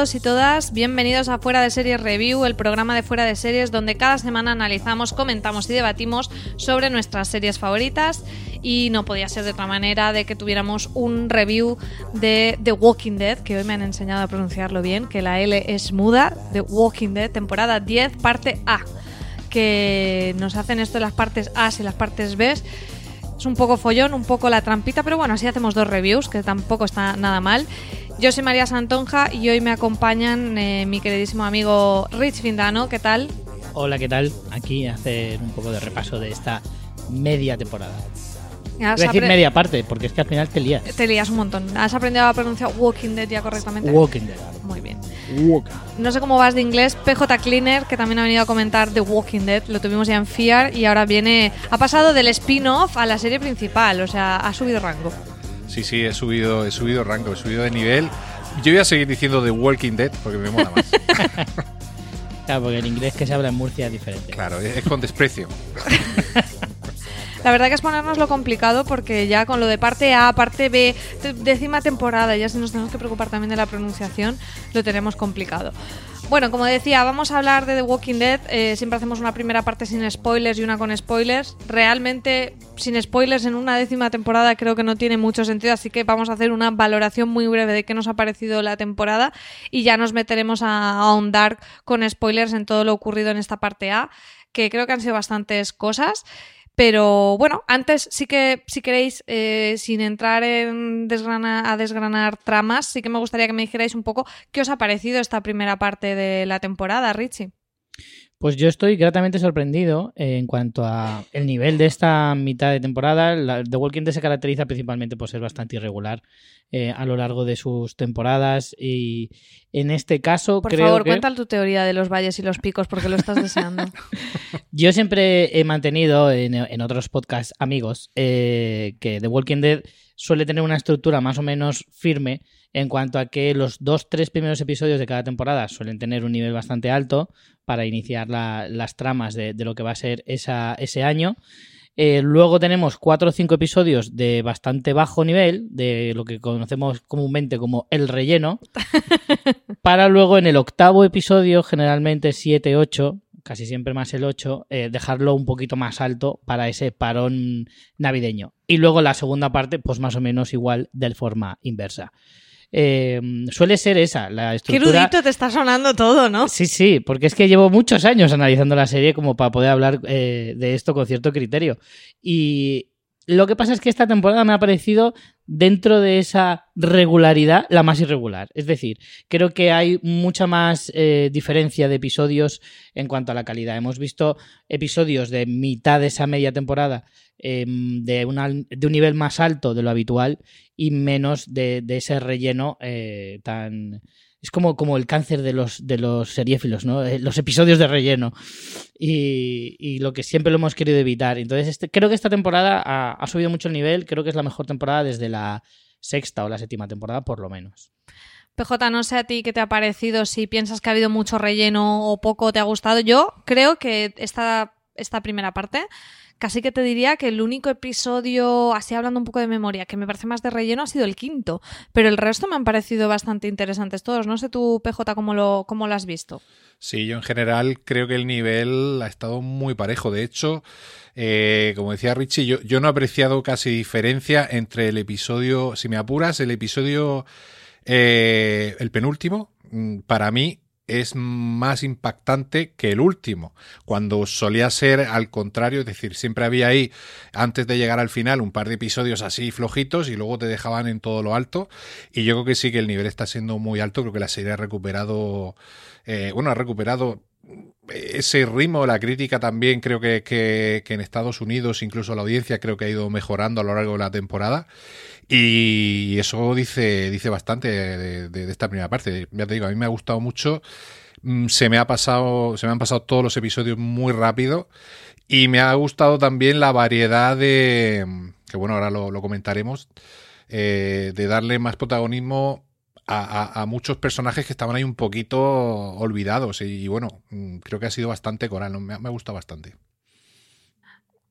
y todas, bienvenidos a Fuera de Series Review, el programa de Fuera de Series donde cada semana analizamos, comentamos y debatimos sobre nuestras series favoritas y no podía ser de otra manera de que tuviéramos un review de The Walking Dead, que hoy me han enseñado a pronunciarlo bien, que la L es muda, The Walking Dead, temporada 10, parte A, que nos hacen esto las partes A y las partes B. Es un poco follón, un poco la trampita, pero bueno, así hacemos dos reviews, que tampoco está nada mal. Yo soy María Santonja y hoy me acompañan eh, mi queridísimo amigo Rich Findano. ¿Qué tal? Hola, ¿qué tal? Aquí hacer un poco de repaso de esta media temporada. Voy a decir media parte, porque es que al final te lías. Te lías un montón. ¿Has aprendido a pronunciar Walking Dead ya correctamente? Walking Dead. Muy bien. Walking. No sé cómo vas de inglés. PJ Cleaner, que también ha venido a comentar The Walking Dead, lo tuvimos ya en Fear y ahora viene. Ha pasado del spin-off a la serie principal, o sea, ha subido rango. Sí, sí, he subido, he subido rango, he subido de nivel. Yo voy a seguir diciendo The Walking Dead porque me mola más. Claro, porque el inglés que se habla en Murcia es diferente. claro, es con desprecio. La verdad que es ponernos lo complicado porque ya con lo de parte A, parte B, décima temporada, ya si nos tenemos que preocupar también de la pronunciación, lo tenemos complicado. Bueno, como decía, vamos a hablar de The Walking Dead. eh, siempre hacemos una primera parte sin spoilers y una con spoilers. Realmente, sin spoilers en una décima temporada creo que no tiene mucho sentido, así que vamos a hacer una valoración muy breve de qué nos ha parecido la temporada y ya nos meteremos a ahondar con spoilers en todo lo ocurrido en esta parte A, que creo que han sido bastantes cosas. Pero bueno, antes sí que, si queréis, eh, sin entrar en desgrana- a desgranar tramas, sí que me gustaría que me dijerais un poco qué os ha parecido esta primera parte de la temporada, Richie. Pues yo estoy gratamente sorprendido eh, en cuanto a el nivel de esta mitad de temporada. La- The Walking Dead se caracteriza principalmente por ser bastante irregular eh, a lo largo de sus temporadas y en este caso Por creo favor, que cuenta tu teoría de los valles y los picos porque lo estás deseando. Yo siempre he mantenido en, en otros podcasts amigos eh, que The Walking Dead suele tener una estructura más o menos firme en cuanto a que los dos, tres primeros episodios de cada temporada suelen tener un nivel bastante alto para iniciar la- las tramas de, de lo que va a ser esa- ese año. Eh, luego tenemos cuatro o cinco episodios de bastante bajo nivel, de lo que conocemos comúnmente como el relleno, para luego en el octavo episodio, generalmente 7, 8, casi siempre más el 8, eh, dejarlo un poquito más alto para ese parón navideño. Y luego la segunda parte, pues más o menos igual de forma inversa. Eh, suele ser esa, la Qué estructura... erudito te está sonando todo, ¿no? Sí, sí, porque es que llevo muchos años analizando la serie como para poder hablar eh, de esto con cierto criterio. Y lo que pasa es que esta temporada me ha parecido, dentro de esa regularidad, la más irregular. Es decir, creo que hay mucha más eh, diferencia de episodios en cuanto a la calidad. Hemos visto episodios de mitad de esa media temporada eh, de, de un nivel más alto de lo habitual y menos de, de ese relleno eh, tan... Es como, como el cáncer de los, de los seriéfilos, ¿no? Eh, Los episodios de relleno. Y, lo que siempre lo hemos querido evitar. Entonces, este- creo que esta temporada ha, ha subido mucho el nivel. Creo que es la mejor temporada desde la sexta o la séptima temporada, por lo menos. PJ, no sé a ti qué te ha parecido, si piensas que ha habido mucho relleno o poco te ha gustado. Yo creo que esta, esta primera parte, casi que te diría que el único episodio, así hablando un poco de memoria, que me parece más de relleno ha sido el quinto. Pero el resto me han parecido bastante interesantes todos. No sé tú, PJ, cómo lo, cómo lo has visto. Sí, yo en general creo que el nivel ha estado muy parejo. De hecho, eh, como decía Richie, yo, no he apreciado casi diferencia entre el episodio, si me apuras, el episodio, eh, el penúltimo, mm, para mí es más impactante que el último, cuando solía ser al contrario, es decir, siempre había ahí, antes de llegar al final, un par de episodios así flojitos y luego te dejaban en todo lo alto. Y yo creo que sí que el nivel está siendo muy alto, creo que la serie ha recuperado, eh, bueno, ha recuperado ese ritmo, la crítica también creo que, que, en Estados Unidos, incluso la audiencia, creo que ha ido mejorando a lo largo de la temporada. Y eso dice, dice bastante de, esta primera parte. Ya te digo, a mí me ha gustado mucho. Mm, Se me ha pasado, se me han pasado todos los episodios muy rápido. Y me ha gustado también la variedad de. que bueno, ahora lo, lo comentaremos. eh, de darle más protagonismo a, a- a muchos personajes que estaban ahí un poquito olvidados. Y, bueno, mm, creo que ha sido bastante coral, me, me ha gustado bastante.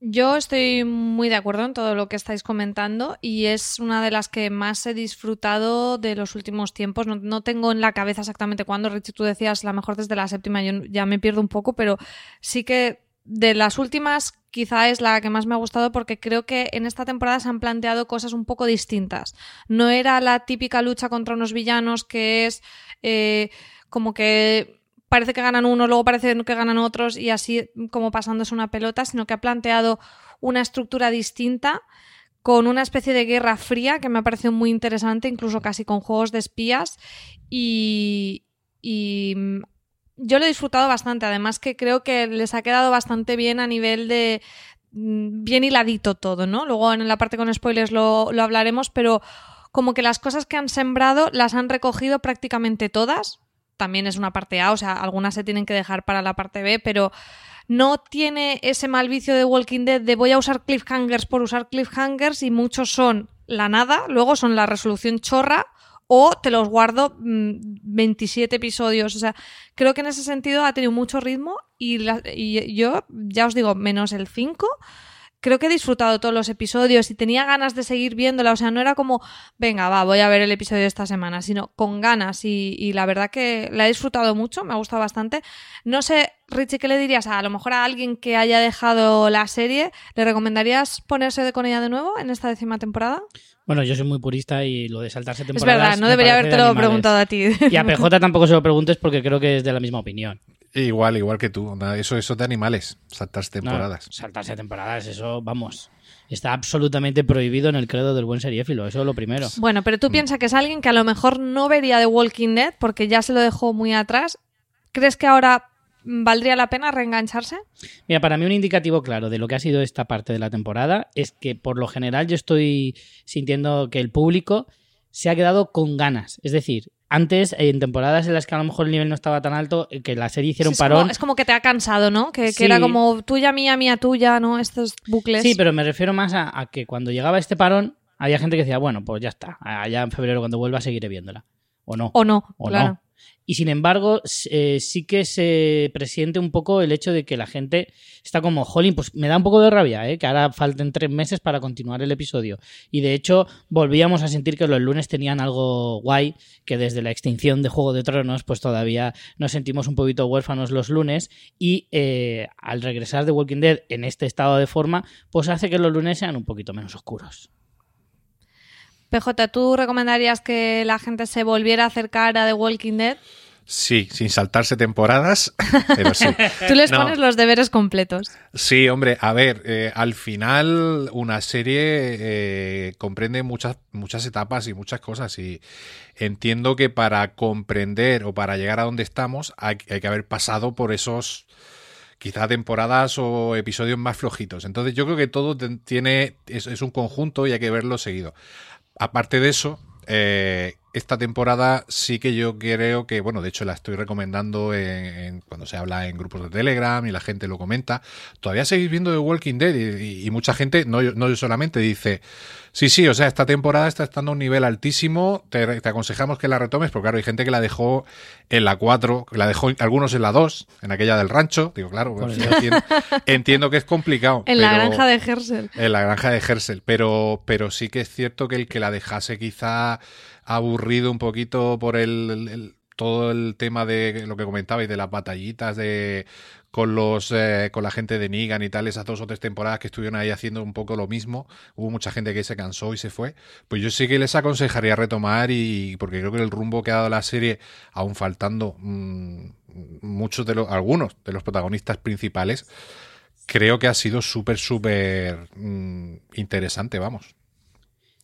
Yo estoy muy de acuerdo en todo lo que estáis comentando y es una de las que más he disfrutado de los últimos tiempos. No, no tengo en la cabeza exactamente cuándo, Richie, tú decías la mejor desde la séptima, yo ya me pierdo un poco, pero sí que de las últimas quizá es la que más me ha gustado porque creo que en esta temporada se han planteado cosas un poco distintas. No era la típica lucha contra unos villanos que es eh, como que parece que ganan uno, luego parece que ganan otros y así como pasándose una pelota, sino que ha planteado una estructura distinta con una especie de guerra fría que me ha parecido muy interesante, incluso casi con juegos de espías y, yo lo he disfrutado bastante, además que creo que les ha quedado bastante bien a nivel de mm, bien hiladito todo, ¿no? Luego en la parte con spoilers lo, lo hablaremos, pero como que las cosas que han sembrado las han recogido prácticamente todas. También es una parte A, o sea, algunas se tienen que dejar para la parte B, pero no tiene ese mal vicio de Walking Dead de voy a usar cliffhangers por usar cliffhangers y muchos son la nada, luego son la resolución chorra o te los guardo mm, 27 episodios. O sea, creo que en ese sentido ha tenido mucho ritmo y, yo, ya os digo, menos el 5. Creo que he disfrutado todos los episodios y tenía ganas de seguir viéndola. O sea, no era como, venga, va, voy a ver el episodio de esta semana, sino con ganas. Y la verdad que la he disfrutado mucho, me ha gustado bastante. No sé, Richie, ¿qué le dirías a, a lo mejor a alguien que haya dejado la serie? ¿Le recomendarías ponerse de con ella de nuevo en esta décima temporada? Bueno, yo soy muy purista y lo de saltarse Es temporadas. verdad, no debería de habértelo animales. preguntado a ti. Y a PJ tampoco se lo preguntes porque creo que es de la misma opinión. Igual, igual que tú. Eso, eso de animales, saltarse No, temporadas. saltarse temporadas, eso, vamos. Está absolutamente prohibido en el credo del buen seriéfilo, eso es lo primero. Bueno, pero tú piensas que es alguien que a lo mejor no vería The Walking Dead porque ya se lo dejó muy atrás. ¿Crees que ahora mm, valdría la pena reengancharse? Mira, para mí un indicativo claro de lo que ha sido esta parte de la temporada es que por lo general yo estoy sintiendo que el público se ha quedado con ganas. Es decir, antes, en temporadas en las que a lo mejor el nivel no estaba tan alto, que la serie hiciera un es, parón. como, es como que te ha cansado, ¿no? Que, que Sí. era como tuya, mía, mía, tuya, ¿no? Estos bucles. Sí, pero me refiero más a, a que cuando llegaba este parón, había gente que decía, bueno, pues ya está, allá en febrero cuando vuelva seguiré viéndola. O no. O no, o claro. no. Y sin embargo, eh, sí que se presiente un poco el hecho de que la gente está como, jolín, pues me da un poco de rabia, ¿eh? que ahora falten tres meses para continuar el episodio. Y de hecho, volvíamos a sentir que los lunes tenían algo guay, que desde la extinción de Juego de Tronos, pues todavía nos sentimos un poquito huérfanos los lunes. Y eh, al regresar de Walking Dead en este estado de forma, pues hace que los lunes sean un poquito menos oscuros. PJ, ¿tú recomendarías que la gente se volviera a acercar a The Walking Dead? Sí, sin saltarse temporadas, pero sí. Tú les No. pones los deberes completos. Sí, hombre, a ver, eh, al final una serie eh, comprende muchas, muchas etapas y muchas cosas y entiendo que para comprender o para llegar a donde estamos hay, hay que haber pasado por esos quizá temporadas o episodios más flojitos. Entonces yo creo que todo tiene es, es un conjunto y hay que verlo seguido. Aparte de eso, eh, esta temporada sí que yo creo que, bueno, de hecho la estoy recomendando en, en- cuando se habla en grupos de Telegram y la gente lo comenta. Todavía seguís viendo The Walking Dead y, y- y mucha gente, no, yo- no yo solamente, dice, sí, sí, o sea, esta temporada está estando a un nivel altísimo, te, te aconsejamos que la retomes, porque claro, hay gente que la dejó en la 4, que la dejó algunos en la 2, en aquella del rancho. Digo, claro, pues, entiendo, entiendo que es complicado. En la pero- granja de Hersel. en la granja de Hersel, pero, pero sí que es cierto que el que la dejase quizá aburrido un poquito por el, el- el- todo el tema de lo que comentabais de las batallitas de con los eh, con la gente de Negan y tal, esas dos o tres temporadas que estuvieron ahí haciendo un poco lo mismo, hubo mucha gente que se cansó y se fue, pues yo sí que les aconsejaría retomar y porque creo que el rumbo que ha dado la serie, aún faltando mm, muchos de los, algunos de los protagonistas principales, creo que ha sido súper, súper mm, interesante, vamos.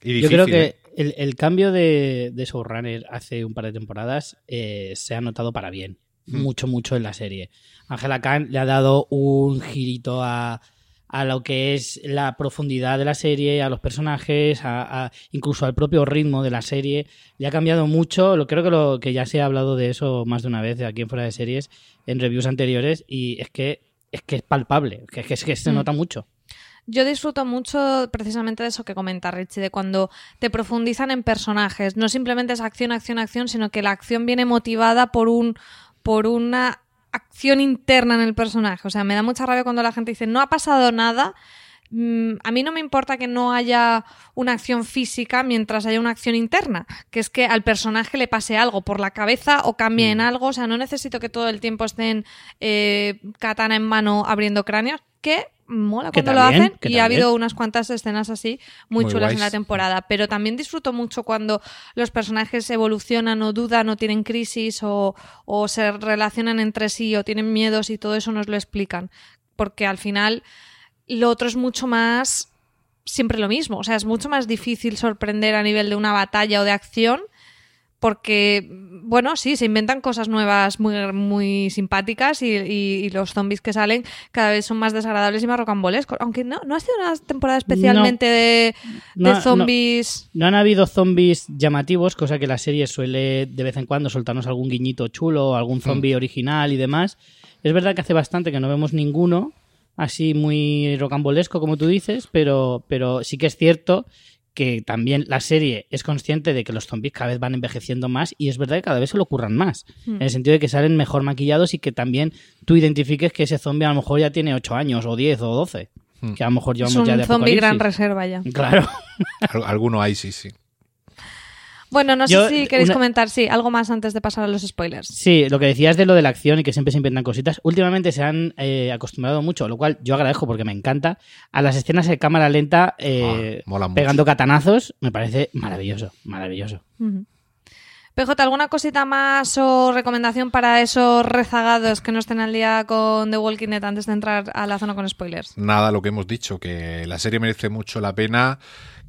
Y Yo difícil, creo que ¿eh? El, el cambio de, de showrunner hace un par de temporadas eh, se ha notado para bien. Hmm. Mucho, mucho en la serie. Angela Khan le ha dado un girito a, a lo que es la profundidad de la serie, a los personajes, a, a- incluso al propio ritmo de la serie. Le ha cambiado mucho. Lo, creo que, lo, que ya se ha hablado de eso más de una vez de aquí en Fuera de Series, en reviews anteriores, y es que es que es palpable, que es que, es que se Mm. nota mucho. Yo disfruto mucho precisamente de eso que comenta Richie, de cuando te profundizan en personajes. No simplemente es acción, acción, acción, sino que la acción viene motivada por un por una acción interna en el personaje. O sea, me da mucha rabia cuando la gente dice no ha pasado nada. Mm, a mí no me importa que no haya una acción física mientras haya una acción interna, que es que al personaje le pase algo por la cabeza o cambie en algo. O sea, no necesito que todo el tiempo estén eh, katana en mano abriendo cráneos, que mola Que cuando lo hacen y ha habido unas cuantas escenas así muy, Muy chulas en la temporada, pero también disfruto mucho cuando los personajes evolucionan o dudan o tienen crisis o, o se relacionan entre sí o tienen miedos y todo eso nos lo explican, porque al final lo otro es mucho más siempre lo mismo, o sea, es mucho más difícil sorprender a nivel de una batalla o de acción porque, bueno, sí, se inventan cosas nuevas muy, muy simpáticas y, y- y los zombies que salen cada vez son más desagradables y más rocambolescos. Aunque no, no ha sido una temporada especialmente de, No, de no. zombies. No han habido zombies llamativos, cosa que la serie suele de vez en cuando soltarnos algún guiñito chulo, algún zombie original y demás. Es verdad que hace bastante que no vemos ninguno así muy rocambolesco, como tú dices, pero, pero sí que es cierto que también la serie es consciente de que los zombies cada vez van envejeciendo más y es verdad que cada vez se lo ocurran más. Hmm. En el sentido de que salen mejor maquillados y que también tú identifiques que ese zombie a lo mejor ya tiene 8 años o 10 o 12. Hmm. Que a lo mejor Es llevamos un ya de zombie gran reserva ya. Claro. Al- Alguno hay, sí, sí. Bueno, no Yo, sé si queréis una- comentar, sí, algo más antes de pasar a los spoilers. Sí, lo que decías de lo de la acción y que siempre se inventan cositas. Últimamente se han eh, acostumbrado mucho, lo cual yo agradezco porque me encanta, a las escenas de cámara lenta eh, Ah, pegando catanazos. Me parece maravilloso, maravilloso. Ujú. PJ, ¿alguna cosita más o recomendación para esos rezagados que no estén al día con The Walking Dead antes de entrar a la zona con spoilers? Nada, lo que hemos dicho, que la serie merece mucho la pena,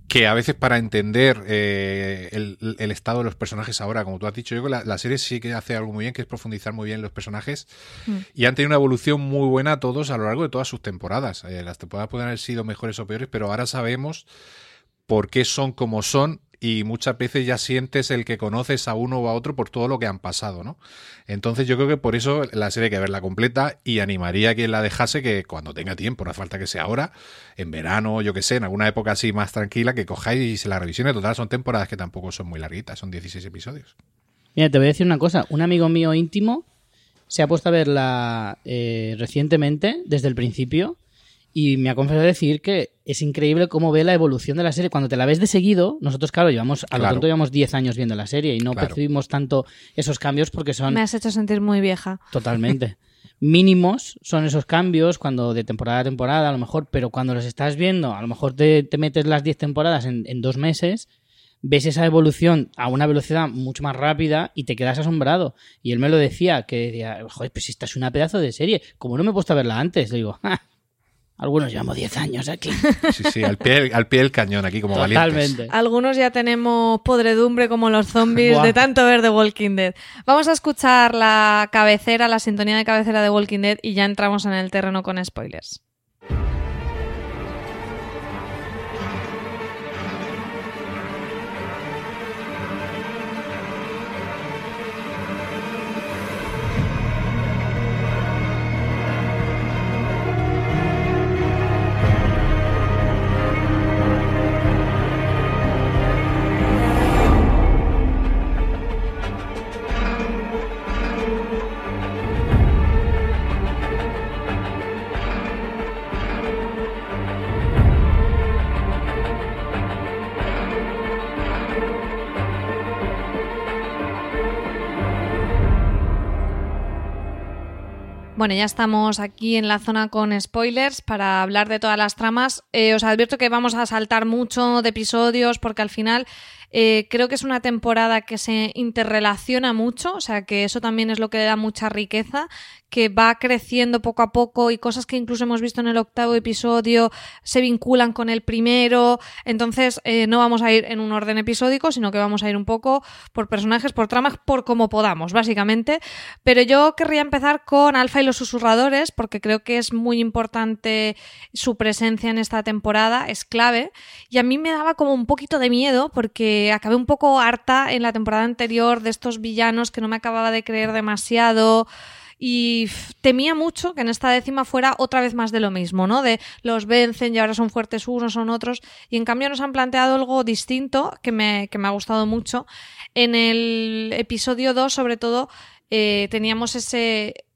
que a veces para entender eh, el, el estado de los personajes ahora, como tú has dicho, yo creo que la, la serie sí que hace algo muy bien, que es profundizar muy bien en los personajes, Mm. y han tenido una evolución muy buena todos a lo largo de todas sus temporadas. Eh, las temporadas pueden haber sido mejores o peores, pero ahora sabemos por qué son como son y muchas veces ya sientes el que conoces a uno o a otro por todo lo que han pasado, ¿no? Entonces yo creo que por eso la serie hay que verla completa y animaría a quien la dejase que cuando tenga tiempo, no hace falta que sea ahora, en verano, yo que sé, en alguna época así más tranquila, que cojáis y se la revisione. Total, son temporadas que tampoco son muy larguitas, son 16 episodios. Mira, te voy a decir una cosa. Un amigo mío íntimo se ha puesto a verla eh, recientemente, desde el principio, y me ha confesado decir que es increíble cómo ve la evolución de la serie. Cuando te la ves de seguido, nosotros, claro, llevamos, a lo tonto llevamos 10 años viendo la serie y no Claro. percibimos tanto esos cambios porque son Me has hecho sentir muy vieja. Totalmente. Mínimos son esos cambios cuando de temporada a temporada, a lo mejor, pero cuando los estás viendo, a lo mejor te, te metes las 10 temporadas en, en dos meses, ves esa evolución a una velocidad mucho más rápida y te quedas asombrado. Y él me lo decía, que decía, joder, pues esta es una pedazo de serie. Como no me he puesto a verla antes, le digo, "Ja, algunos llevamos 10 años aquí. Sí, sí, al pie, al pie del cañón aquí como valientes. Totalmente. Algunos ya tenemos podredumbre como los zombies Buah. de tanto ver The Walking Dead. Vamos a escuchar la cabecera, la sintonía de cabecera de Walking Dead y ya entramos en el terreno con spoilers. Bueno, ya estamos aquí en la zona con spoilers para hablar de todas las tramas. Eh, os advierto que vamos a saltar mucho de episodios porque al final eh, creo que es una temporada que se interrelaciona mucho, o sea que eso también es lo que le da mucha riqueza, que va creciendo poco a poco y cosas que incluso hemos visto en el octavo episodio se vinculan con el primero. Entonces eh, no vamos a ir en un orden episódico, sino que vamos a ir un poco por personajes, por tramas, por como podamos, básicamente. Pero yo querría empezar con Alfa y los susurradores, porque creo que es muy importante su presencia en esta temporada, es clave. Y a mí me daba como un poquito de miedo, porque acabé un poco harta en la temporada anterior de estos villanos que no me acababa de creer demasiado. Y temía mucho que en esta décima fuera otra vez más de lo mismo, ¿no? De los vencen y ahora son fuertes unos, son otros. Y en cambio nos han planteado algo distinto que me, que me ha gustado mucho. En el episodio 2, sobre todo, eh, teníamos ese,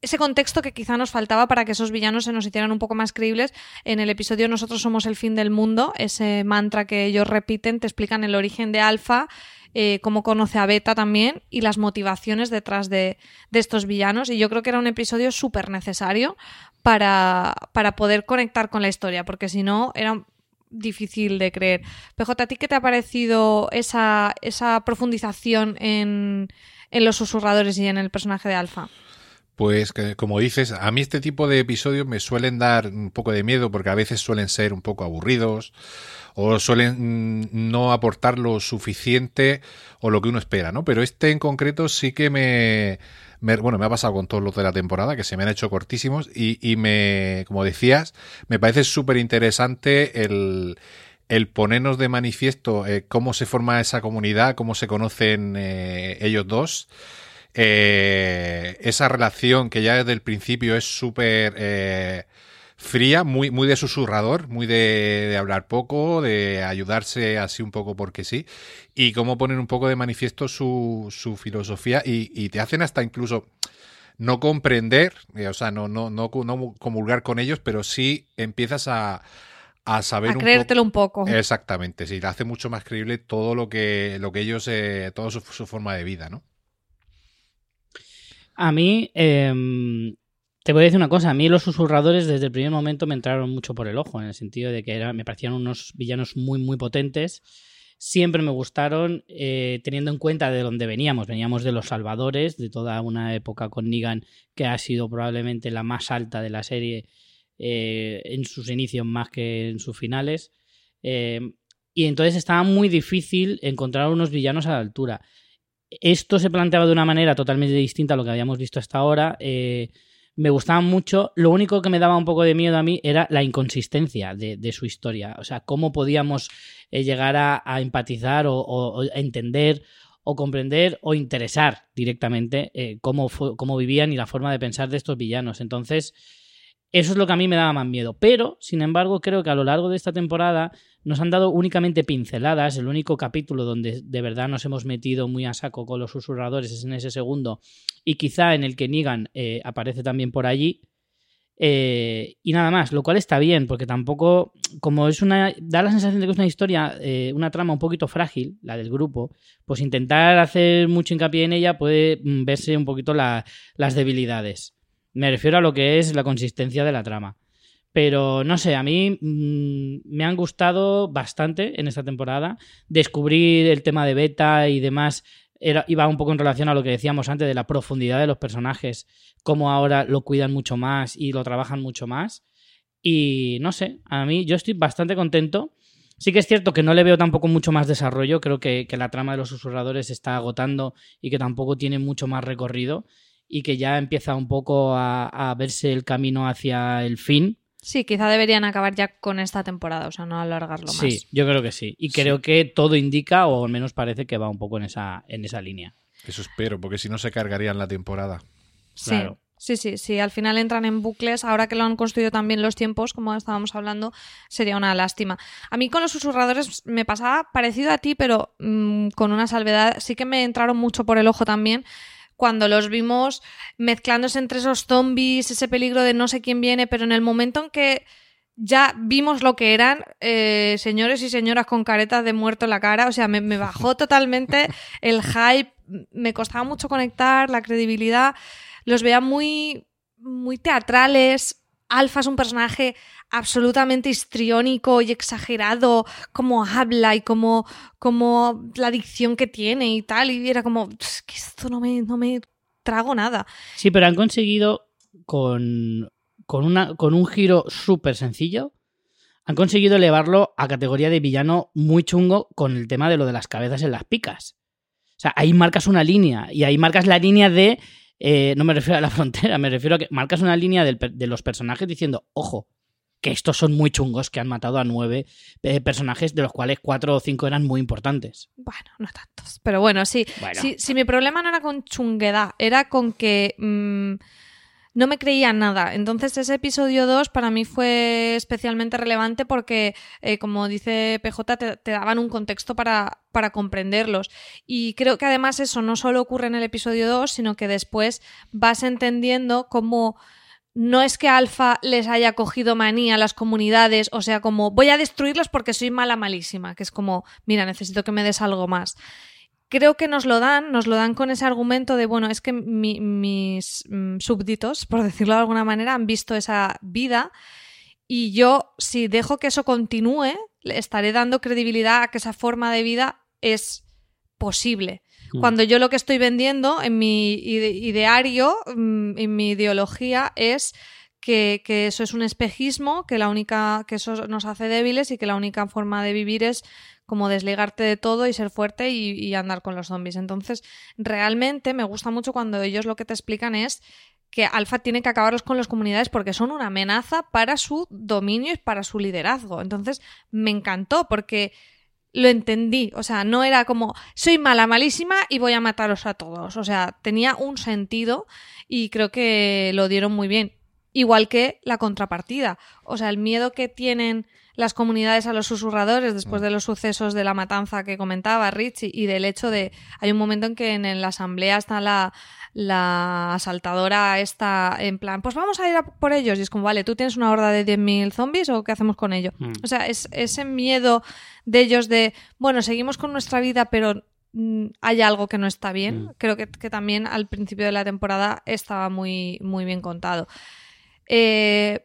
ese contexto que quizá nos faltaba para que esos villanos se nos hicieran un poco más creíbles. En el episodio Nosotros somos el fin del mundo, ese mantra que ellos repiten, te explican el origen de Alfa, eh, cómo conoce a Beta también y las motivaciones detrás de, estos villanos. Y yo creo que era un episodio súper necesario para, para poder conectar con la historia, porque si no era difícil de creer. PJ, ¿a ti qué te ha parecido esa, esa profundización en, en los susurradores y en el personaje de Alfa? Pues que, como dices, a mí este tipo de episodios me suelen dar un poco de miedo porque a veces suelen ser un poco aburridos o suelen mm, no aportar lo suficiente o lo que uno espera, ¿no? Pero este en concreto sí que me, bueno, me ha pasado con todos los de la temporada que se me han hecho cortísimos y, y me, como decías, me parece súper interesante el, el ponernos de manifiesto eh, cómo se forma esa comunidad, cómo se conocen eh, ellos dos. Eh, esa relación que ya desde el principio es súper eh, fría, muy, muy de susurrador, muy de, de hablar poco, de ayudarse así un poco porque sí, y cómo ponen un poco de manifiesto su, su filosofía y, y te hacen hasta incluso no comprender, eh, o sea, no, no, no, no comulgar con ellos, pero sí empiezas a, a saber A un creértelo un poco. Exactamente, sí, hace mucho más creíble todo lo que, lo que ellos, eh, toda su, su forma de vida, ¿no? A mí, em, te voy a decir una cosa, a mí los susurradores desde el primer momento me entraron mucho por el ojo, en el sentido de que era, me parecían unos villanos muy, muy potentes. Siempre me gustaron, eh, teniendo en cuenta de dónde veníamos. Veníamos de los Salvadores, de toda una época con Negan que ha sido probablemente la más alta de la serie eh, en sus inicios más que en sus finales. Eh, y entonces estaba muy difícil encontrar unos villanos a la altura. Esto se planteaba de una manera totalmente distinta a lo que habíamos visto hasta ahora. Eh, me gustaban mucho. Lo único que me daba un poco de miedo a mí era la inconsistencia de, su historia. O sea, cómo podíamos eh, llegar a, empatizar o, o- entender o comprender o interesar directamente eh, cómo, fue- cómo vivían y la forma de pensar de estos villanos. Entonces, eso es lo que a mí me daba más miedo. Pero, sin embargo, creo que a lo largo de esta temporada nos han dado únicamente pinceladas. El único capítulo donde de verdad nos hemos metido muy a saco con los susurradores es en ese segundo. Y quizá en el que Negan eh, aparece también por allí. Eh, y nada más, lo cual está bien, porque tampoco, como es una, da la sensación de que es una historia, eh, una trama un poquito frágil, la del grupo, pues intentar hacer mucho hincapié en ella puede mm, verse un poquito la- las debilidades. Me refiero a lo que es la consistencia de la trama. Pero no sé, a mí mm, me han gustado bastante en esta temporada. Descubrir el tema de beta y demás era, iba un poco en relación a lo que decíamos antes de la profundidad de los personajes, cómo ahora lo cuidan mucho más y lo trabajan mucho más. Y no sé, a mí yo estoy bastante contento. Sí que es cierto que no le veo tampoco mucho más desarrollo, creo que, que la trama de los susurradores se está agotando y que tampoco tiene mucho más recorrido y que ya empieza un poco a, a verse el camino hacia el fin. Sí, quizá deberían acabar ya con esta temporada, o sea, no alargarlo más. Sí, yo creo que sí. Y creo que todo indica, o al menos parece que va un poco en esa, en esa línea. Eso espero, porque si no se cargarían la temporada. Sí. Claro. Sí, sí, sí, al final entran en bucles, ahora que lo han construido también los tiempos, como estábamos hablando, sería una lástima. A mí con los susurradores me pasaba parecido a ti, pero mm, con una salvedad, sí que me entraron mucho por el ojo también cuando los vimos mezclándose entre esos zombies, ese peligro de no sé quién viene, pero en el momento en que ya vimos lo que eran eh, señores y señoras con caretas de muerto en la cara, o sea, me, me bajó totalmente el hype, me costaba mucho conectar, la credibilidad, los veía muy, muy teatrales. Alfa es un personaje absolutamente histriónico y exagerado, como habla y como, como la dicción que tiene y tal, y era como, "Es que esto no me, no me trago nada. Sí, pero han conseguido con, con, una, con un giro súper sencillo, han conseguido elevarlo a categoría de villano muy chungo con el tema de lo de las cabezas en las picas. O sea, ahí marcas una línea y ahí marcas la línea de... eh, no me refiero a la frontera, me refiero a que marcas una línea de los personajes diciendo, ojo, que estos son muy chungos, que han matado a nueve eh, personajes, de los cuales cuatro o cinco eran muy importantes. Bueno, no tantos. Pero bueno, sí. Bueno. Si, si mi problema no era con chunguedad, era con que mm, no me creía nada. Entonces ese episodio 2 para mí fue especialmente relevante porque, eh, como dice PJ, te, te daban un contexto para, para comprenderlos. Y creo que además eso no solo ocurre en el episodio 2, sino que después vas entendiendo cómo no es que Alfa les haya cogido manía a las comunidades, o sea, como voy a destruirlos porque soy mala malísima, que es como, mira, necesito que me des algo más. Creo que nos lo dan, nos lo dan con ese argumento de, bueno, es que mi- mis mm, súbditos, por decirlo de alguna manera, han visto esa vida y yo, si dejo que eso continúe, le estaré dando credibilidad a que esa forma de vida es posible. Mm. Cuando yo lo que estoy vendiendo en mi ide- ideario, mm, en mi ideología, es que, eso es un espejismo, que la única, que eso nos hace débiles y que la única forma de vivir es como desligarte de todo y ser fuerte y, y andar con los zombies. Entonces, realmente me gusta mucho cuando ellos lo que te explican es que Alfa tiene que acabarlos con las comunidades porque son una amenaza para su dominio y para su liderazgo. Entonces, me encantó porque lo entendí. O sea, no era como soy mala, malísima y voy a mataros a todos. O sea, tenía un sentido y creo que lo dieron muy bien. Igual que la contrapartida. O sea, el miedo que tienen las comunidades a los susurradores después de los sucesos de la matanza que comentaba Richie y del hecho de hay un momento en que en la asamblea está la, la asaltadora está en plan pues vamos a ir a por ellos y es como vale tú tienes una horda de 10.000 zombies o qué hacemos con ello Mm. o sea es ese miedo de ellos de bueno seguimos con nuestra vida pero mm, hay algo que no está bien Mm. creo que, que también al principio de la temporada estaba muy muy bien contado. Eh,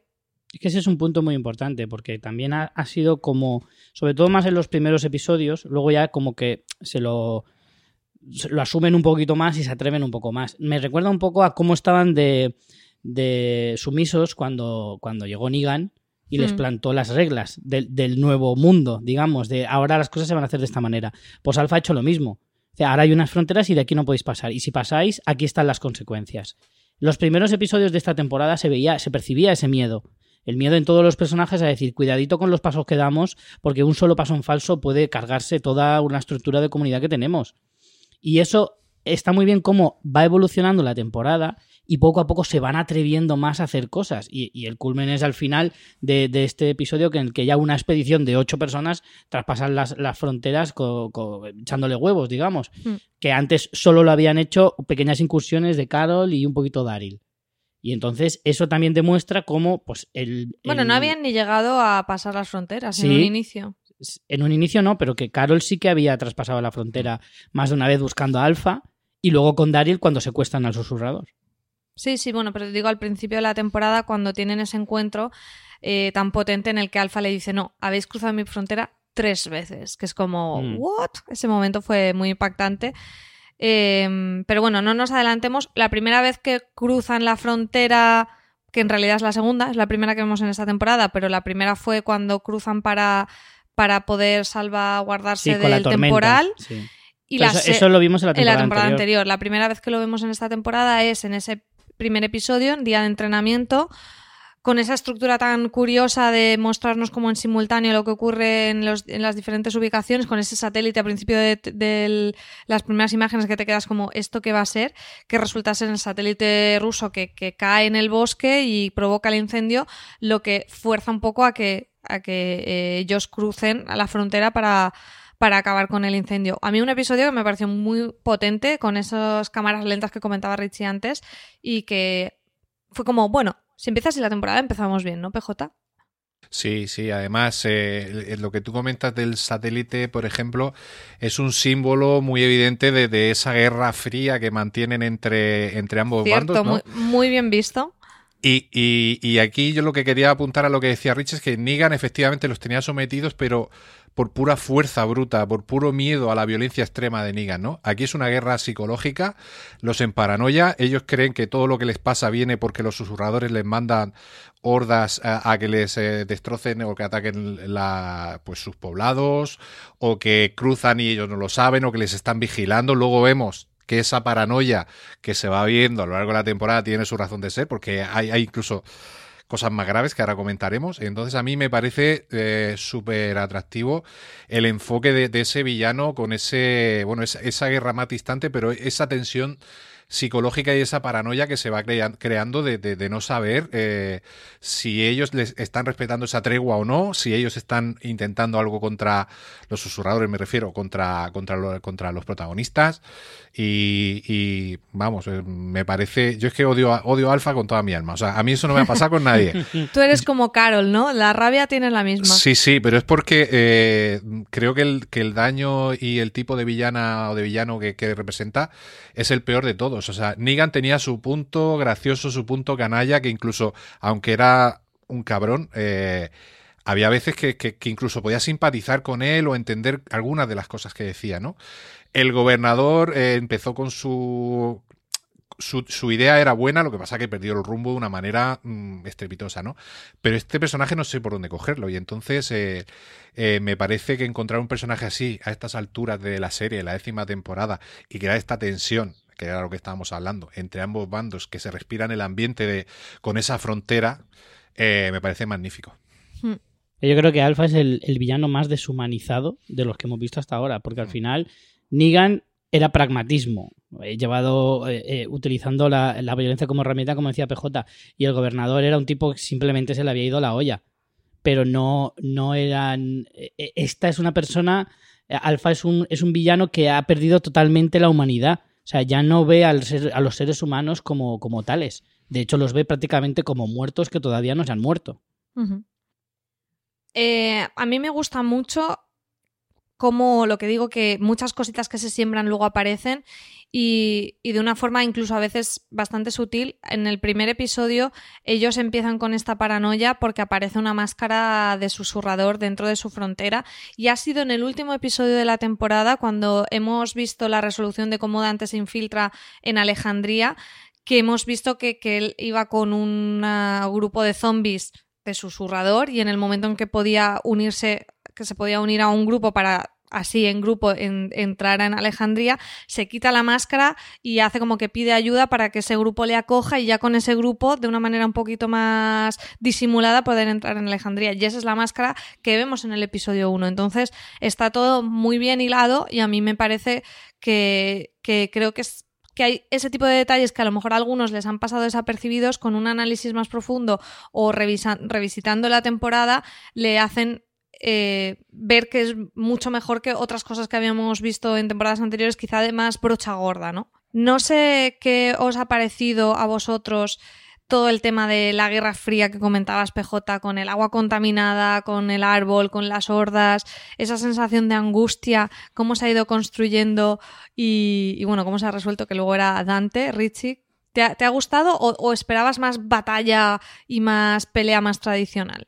Es que ese es un punto muy importante, porque también ha, ha sido como, sobre todo más en los primeros episodios, luego ya como que se lo, lo asumen un poquito más y se atreven un poco más. Me recuerda un poco a cómo estaban de, de sumisos cuando, cuando llegó Negan y les Hmm. plantó las reglas del, del nuevo mundo, digamos, de ahora las cosas se van a hacer de esta manera. Pues Alfa ha hecho lo mismo. O sea, ahora hay unas fronteras y de aquí no podéis pasar. Y si pasáis, aquí están las consecuencias. Los primeros episodios de esta temporada se veía, se percibía ese miedo. El miedo en todos los personajes a decir, cuidadito con los pasos que damos, porque un solo paso en falso puede cargarse toda una estructura de comunidad que tenemos. Y eso está muy bien cómo va evolucionando la temporada y poco a poco se van atreviendo más a hacer cosas. Y, y el culmen es al final de, de este episodio que en el que ya una expedición de ocho personas traspasan las, las fronteras co- co- echándole huevos, digamos. Mm. Que antes solo lo habían hecho pequeñas incursiones de Carol y un poquito Daryl. Y entonces eso también demuestra cómo, pues, el. bueno el- no habían ni llegado a pasar las fronteras en un inicio En un inicio no, pero que Carol sí que había traspasado la frontera más de una vez buscando a Alpha y luego con Daryl cuando secuestran al susurrador. Sí, sí, bueno, pero te digo al principio de la temporada cuando tienen ese encuentro eh, tan potente en el que Alfa le dice, no, habéis cruzado mi frontera tres veces, que es como, Mm. ¿what? Ese momento fue muy impactante. Eh, pero bueno, no nos adelantemos. La primera vez que cruzan la frontera, que en realidad es la segunda, es la primera que vemos en esta temporada, pero la primera fue cuando cruzan para, para poder salvaguardarse Sí, del temporal. sí. Y la eso, lo vimos en la en temporada, la temporada anterior. anterior. La primera vez que lo vemos en esta temporada es en ese primer episodio, en día de entrenamiento, con esa estructura tan curiosa de mostrarnos como en simultáneo lo que ocurre en, los- en las diferentes ubicaciones, con ese satélite a principio de, de las primeras imágenes que te quedas como esto que va a ser, que resulta ser el satélite ruso que, que cae en el bosque y provoca el incendio, lo que fuerza un poco a que, a que eh, ellos crucen a la frontera para para acabar con el incendio. A mí un episodio que me pareció muy potente con esas cámaras lentas que comentaba Richie antes y que fue como, bueno, si empieza así la temporada empezamos bien, ¿no, PJ? Sí, sí, además eh, lo que tú comentas del satélite, por ejemplo, es un símbolo muy evidente de, de esa guerra fría que mantienen entre, entre ambos Cierto, bandos, ¿no? muy, muy bien visto. Y, y, y aquí yo lo que quería apuntar a lo que decía Rich es que Negan efectivamente los tenía sometidos, pero por pura fuerza bruta, por puro miedo a la violencia extrema de Negan, ¿no? Aquí es una guerra psicológica, los en paranoia, ellos creen que todo lo que les pasa viene porque los susurradores les mandan hordas a, a que les eh, destrocen o que ataquen la, pues sus poblados, o que cruzan y ellos no lo saben, o que les están vigilando. Luego vemos que esa paranoia que se va viendo a lo largo de la temporada tiene su razón de ser, porque hay, incluso cosas más graves que ahora comentaremos. Entonces a mí me parece eh, súper atractivo el enfoque de, ese villano con ese, bueno, esa, guerra más distante, pero esa tensión psicológica y esa paranoia que se va creando de no saber eh, si ellos les están respetando esa tregua o no, si ellos están intentando algo contra los susurradores, me refiero, contra, contra, lo, contra los protagonistas. Y, y, vamos, eh, me parece. Yo es que odio, odio Alfa con toda mi alma. O sea, a mí eso no me ha pasado con nadie. Tú eres como Carol, ¿no? La rabia tiene la misma. Sí, sí, pero es porque eh, creo que el, que el daño y el tipo de villana o de villano que, que representa es el peor de todos. O sea, Negan tenía su punto gracioso, su punto canalla, que incluso, aunque era un cabrón, eh, había veces que, que, que, incluso podía simpatizar con él o entender algunas de las cosas que decía, ¿no? El gobernador eh, empezó con su, su, su, idea era buena, lo que pasa que perdió el rumbo de una manera mmm, estrepitosa, ¿no? Pero este personaje no sé por dónde cogerlo y entonces eh, eh, me parece que encontrar un personaje así a estas alturas de la serie, la décima temporada, y crear esta tensión que era lo que estábamos hablando, entre ambos bandos, que se respiran el ambiente de, con esa frontera, eh, me parece magnífico. Hmm. Yo creo que Alpha es el, el, villano más deshumanizado de los que hemos visto hasta ahora, porque al final Negan era pragmatismo, eh, llevado eh, eh, utilizando la, la, violencia como herramienta, como decía PJ, y el gobernador era un tipo que simplemente se le había ido la olla, pero no, no eran... Esta es una persona, Alfa es un, es un villano que ha perdido totalmente la humanidad, o sea, ya no ve a los seres humanos como, como tales, de hecho los ve prácticamente como muertos que todavía no se han muerto. Eh, a mí me gusta mucho como lo que digo, que muchas cositas que se siembran luego aparecen y, y, de una forma incluso a veces bastante sutil. En el primer episodio ellos empiezan con esta paranoia porque aparece una máscara de susurrador dentro de su frontera y ha sido en el último episodio de la temporada cuando hemos visto la resolución de cómo Dante se infiltra en Alejandría que hemos visto que, que él iba con un grupo de zombies de susurrador y en el momento en que podía unirse que se podía unir a un grupo para así en grupo en, entrar en Alejandría, se quita la máscara y hace como que pide ayuda para que ese grupo le acoja y ya con ese grupo, de una manera un poquito más disimulada, poder entrar en Alejandría. Y esa es la máscara que vemos en el episodio 1. Entonces está todo muy bien hilado y a mí me parece que, que creo que es que hay ese tipo de detalles que a lo mejor a algunos les han pasado desapercibidos con un análisis más profundo o revisitando la temporada le hacen eh, ver que es mucho mejor que otras cosas que habíamos visto en temporadas anteriores, quizá de más brocha gorda, ¿no? No sé qué os ha parecido a vosotros todo el tema de la Guerra Fría que comentabas, PJ, con el agua contaminada, con el árbol, con las hordas, esa sensación de angustia, cómo se ha ido construyendo y, bueno, cómo se ha resuelto que luego era Dante, Richie. ¿Te ha, gustado o esperabas más batalla y más pelea más tradicional?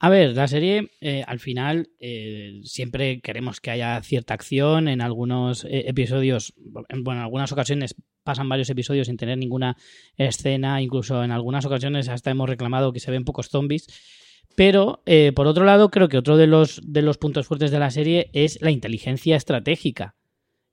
A ver, la serie eh, al final eh, siempre queremos que haya cierta acción. En algunos eh, episodios, en, bueno, en algunas ocasiones pasan varios episodios sin tener ninguna escena. Incluso en algunas ocasiones hasta hemos reclamado que se ven pocos zombies. Pero eh, por otro lado, creo que otro de los, de los puntos fuertes de la serie es la inteligencia estratégica.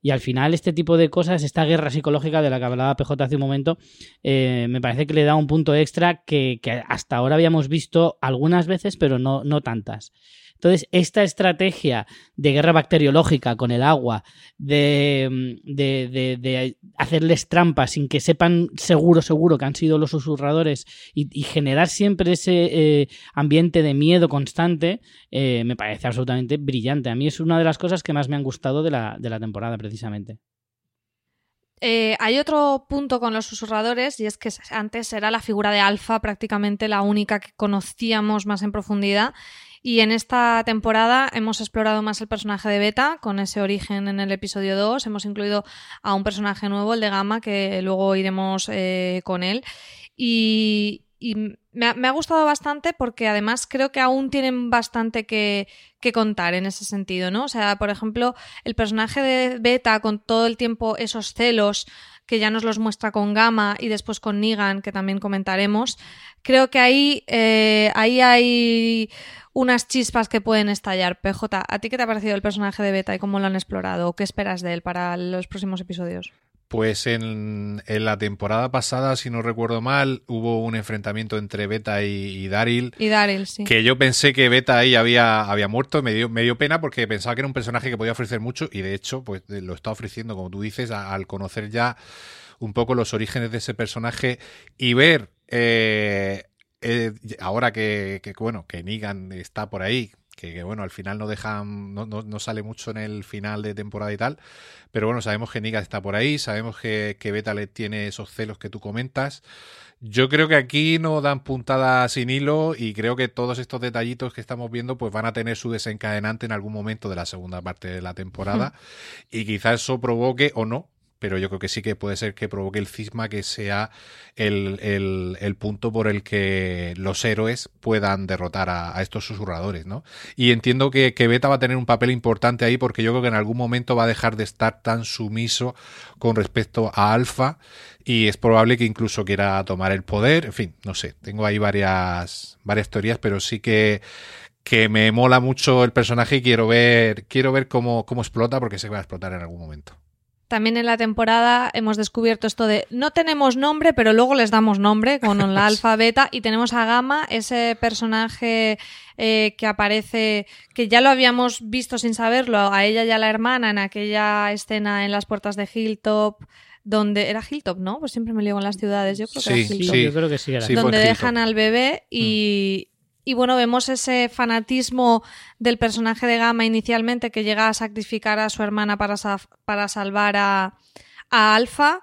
Y al final este tipo de cosas, esta guerra psicológica de la que hablaba PJ hace un momento, eh, me parece que le da un punto extra que, que, hasta ahora habíamos visto algunas veces, pero no, no tantas. Entonces, esta estrategia de guerra bacteriológica con el agua, de, de, de, de, hacerles trampas sin que sepan seguro, seguro que han sido los susurradores y, generar siempre ese eh, ambiente de miedo constante, eh, me parece absolutamente brillante. A mí es una de las cosas que más me han gustado de la, la temporada, precisamente. Eh, hay otro punto con los susurradores y es que antes era la figura de Alfa prácticamente la única que conocíamos más en profundidad y en esta temporada hemos explorado más el personaje de Beta, con ese origen en el episodio 2. Hemos incluido a un personaje nuevo, el de Gamma, que luego iremos eh, con él. Y, y me, ha, gustado bastante porque además creo que aún tienen bastante que, que, contar en ese sentido, ¿no? O sea, por ejemplo, el personaje de Beta con todo el tiempo esos celos que ya nos los muestra con Gamma y después con Negan, que también comentaremos, creo que ahí, eh, ahí hay unas chispas que pueden estallar. PJ, ¿a ti qué te ha parecido el personaje de Beta y cómo lo han explorado? ¿O qué esperas de él para los próximos episodios? Pues en, en, la temporada pasada, si no recuerdo mal, hubo un enfrentamiento entre Beta y, y Daryl. Y Daryl, sí. Que yo pensé que Beta ahí había, había muerto, me dio, me dio pena porque pensaba que era un personaje que podía ofrecer mucho y de hecho, pues lo está ofreciendo, como tú dices, a, al conocer ya un poco los orígenes de ese personaje y ver eh, eh, ahora que, que, bueno, que Negan está por ahí, que, que, bueno, al final no dejan, no, no, no, sale mucho en el final de temporada y tal, pero bueno, sabemos que Negan está por ahí, sabemos que, que Betalet tiene esos celos que tú comentas. Yo creo que aquí no dan puntada sin hilo y creo que todos estos detallitos que estamos viendo pues van a tener su desencadenante en algún momento de la segunda parte de la temporada y quizás eso provoque o no pero yo creo que sí que puede ser que provoque el cisma que sea el, el, punto por el que los héroes puedan derrotar a, estos susurradores, ¿no? Y entiendo que, Beta va a tener un papel importante ahí porque yo creo que en algún momento va a dejar de estar tan sumiso con respecto a Alfa y es probable que incluso quiera tomar el poder, en fin, no sé, tengo ahí varias, varias teorías, pero sí que que me mola mucho el personaje y quiero ver, quiero ver cómo, cómo explota porque sé que va a explotar en algún momento. También en la temporada hemos descubierto esto de no tenemos nombre, pero luego les damos nombre con la alfa beta y tenemos a Gamma, ese personaje eh, que aparece, que ya lo habíamos visto sin saberlo, a ella y a la hermana en aquella escena en las puertas de Hilltop donde era Hilltop, ¿no? Pues siempre me lío con las ciudades. Yo creo que sí, era Hilltop. Sí, yo creo que sí era. Sí, donde dejan al bebé y, mm. Y bueno, vemos ese fanatismo del personaje de Gamma inicialmente que llega a sacrificar a su hermana para, para salvar a, a Alpha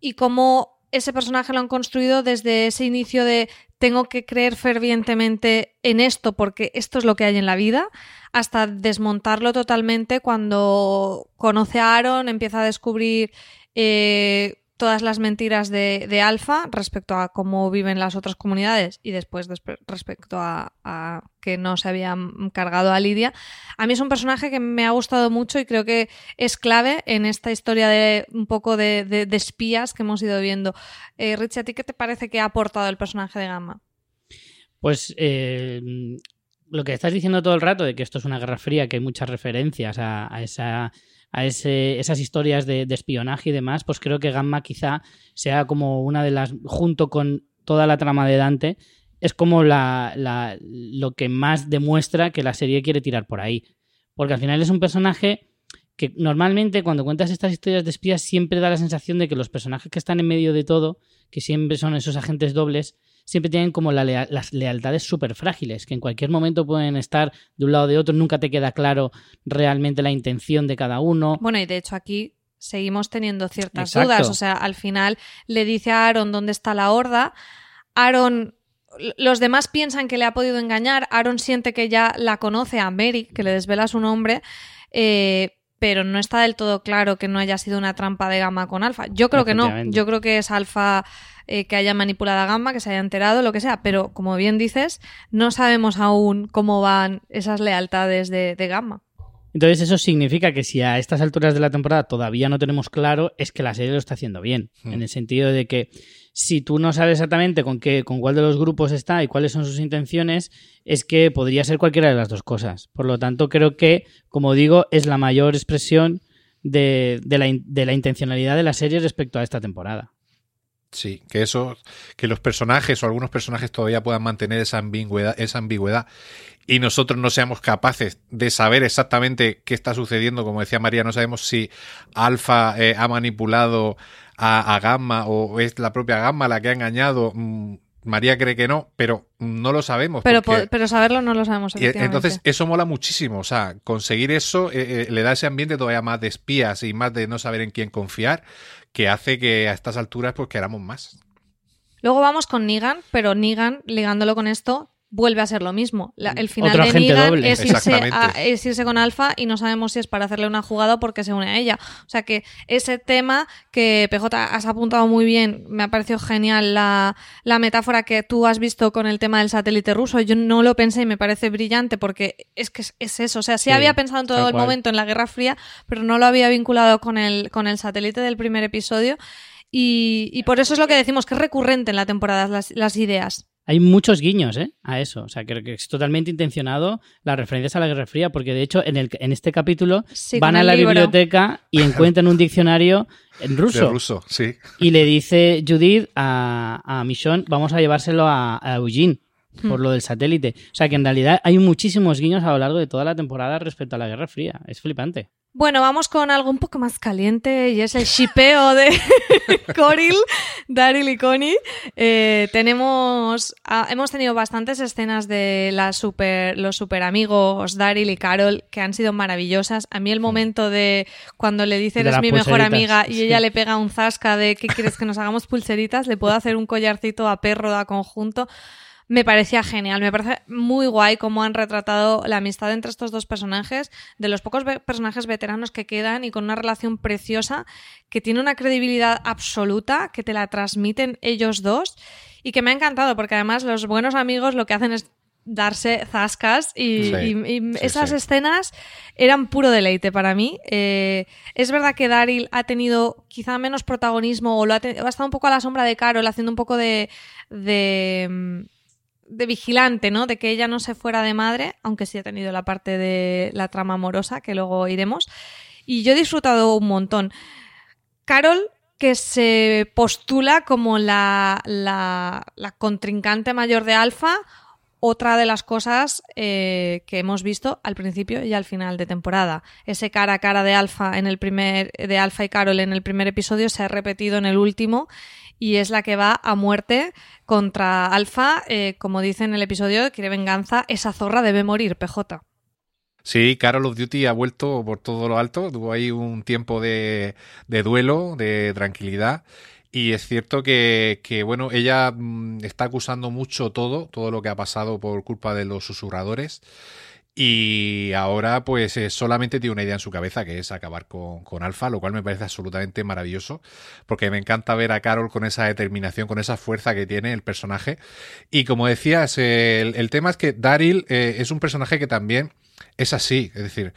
y cómo ese personaje lo han construido desde ese inicio de tengo que creer fervientemente en esto porque esto es lo que hay en la vida, hasta desmontarlo totalmente cuando conoce a Aaron, empieza a descubrir eh, todas las mentiras de, de, Alfa respecto a cómo viven las otras comunidades y después respecto a, que no se habían cargado a Lidia. A mí es un personaje que me ha gustado mucho y creo que es clave en esta historia de un poco de, de, espías que hemos ido viendo. Eh, Richie, ¿a ti qué te parece que ha aportado el personaje de Gamma? Pues eh, lo que estás diciendo todo el rato de que esto es una guerra fría, que hay muchas referencias a esa a esas historias de, de, espionaje y demás, pues creo que Gamma quizá sea como una de las, junto con toda la trama de Dante, es como la, la, lo que más demuestra que la serie quiere tirar por ahí. Porque al final es un personaje que normalmente cuando cuentas estas historias de espías siempre da la sensación de que los personajes que están en medio de todo, que siempre son esos agentes dobles, siempre tienen como la lea las lealtades súper frágiles, que en cualquier momento pueden estar de un lado o de otro, nunca te queda claro realmente la intención de cada uno. Bueno, y de hecho aquí seguimos teniendo ciertas Exacto. dudas, o sea, al final le dice a Aaron dónde está la horda, Aaron los demás piensan que le ha podido engañar, Aaron siente que ya la conoce a Mary, que le desvela su nombre, eh, pero no está del todo claro que no haya sido una trampa de Gamma con Alfa. Yo creo que no, yo creo que es Alfa eh, que haya manipulado a Gamma, que se haya enterado, lo que sea, pero como bien dices, no sabemos aún cómo van esas lealtades de, de Gamma. Entonces eso significa que si a estas alturas de la temporada todavía no tenemos claro, es que la serie lo está haciendo bien, Hmm. mm. en el sentido de que si tú no sabes exactamente con qué, con cuál de los grupos está y cuáles son sus intenciones, es que podría ser cualquiera de las dos cosas. Por lo tanto, creo que, como digo, es la mayor expresión de, de, la, de la intencionalidad de la serie respecto a esta temporada. Sí, que eso, que los personajes o algunos personajes todavía puedan mantener esa ambigüedad, esa ambigüedad y nosotros no seamos capaces de saber exactamente qué está sucediendo. Como decía María, no sabemos si Alfa eh, ha manipulado a, a, Gamma o es la propia Gamma la que ha engañado. Mm, María cree que no, pero no lo sabemos. Pero, porque... pero saberlo no lo sabemos. Entonces, eso mola muchísimo. O sea, conseguir eso eh, eh, le da ese ambiente todavía más de espías y más de no saber en quién confiar, que hace que a estas alturas pues queramos más. Luego vamos con Negan, pero Negan, ligándolo con esto, vuelve a ser lo mismo. La, el final de Negan es irse, a, es irse, con Alfa y no sabemos si es para hacerle una jugada o porque se une a ella. O sea que ese tema que PJ has apuntado muy bien, me ha parecido genial la, la, metáfora que tú has visto con el tema del satélite ruso. Yo no lo pensé y me parece brillante porque es que es, es eso. O sea, sí, sí, había pensado en todo el cual. momento en la Guerra Fría, pero no lo había vinculado con el, con el satélite del primer episodio. Y, y por eso es lo que decimos que es recurrente en la temporada las, las ideas hay muchos guiños ¿eh? a eso. O sea, creo que es totalmente intencionado las referencias a la Guerra Fría, porque de hecho en, el, en este capítulo Sí, van a la libro. biblioteca y encuentran un diccionario en De ruso. sí. Y le dice Judith a, a Michonne, vamos a llevárselo a, a Eugene. Por lo del satélite. O sea que en realidad hay muchísimos guiños a lo largo de toda la temporada respecto a la Guerra Fría. Es flipante. Bueno, vamos con algo un poco más caliente y es el shipeo de Coril, Daryl y Connie. Eh, tenemos, ah, hemos tenido bastantes escenas de la super, los super amigos Daryl y Carol que han sido maravillosas. A mí el momento de cuando le dice eres mi mejor pulseritas, amiga y sí. ella le pega un zasca de ¿qué quieres que nos hagamos pulseritas? Le puedo hacer un collarcito a perro a conjunto. Me parecía genial, me parece muy guay cómo han retratado la amistad entre estos dos personajes, de los pocos ve- personajes veteranos que quedan y con una relación preciosa que tiene una credibilidad absoluta, que te la transmiten ellos dos y que me ha encantado porque además los buenos amigos lo que hacen es darse zascas y, Sí, y- y sí, esas sí. escenas eran puro deleite para mí. Eh, es verdad que Daryl ha tenido quizá menos protagonismo o lo ha, ha estado un poco a la sombra de Carol, haciendo un poco de, de, mm, de vigilante, ¿no? De que ella no se fuera de madre, aunque sí ha tenido la parte de la trama amorosa, que luego iremos. Y yo he disfrutado un montón. Carol, que se postula como la, la, contrincante mayor de Alfa, otra de las cosas eh, que hemos visto al principio y al final de temporada. Ese cara a cara de Alfa en el primer de Alfa y Carol en el primer episodio se ha repetido en el último y es la que va a muerte contra Alfa, eh, como dice en el episodio, quiere venganza, esa zorra debe morir, PJ. Sí, Carol of Duty ha vuelto por todo lo alto. Tuvo ahí un tiempo de, de duelo, de tranquilidad. Y es cierto que, bueno, ella mm, está acusando mucho todo, todo lo que ha pasado por culpa de los susurradores. Y ahora, pues, solamente tiene una idea en su cabeza, que es acabar con, con Alfa, lo cual me parece absolutamente maravilloso, porque me encanta ver a Carol con esa determinación, con esa fuerza que tiene el personaje. Y como decías, el, el tema es que Daryl eh, es un personaje que también es así, es decir,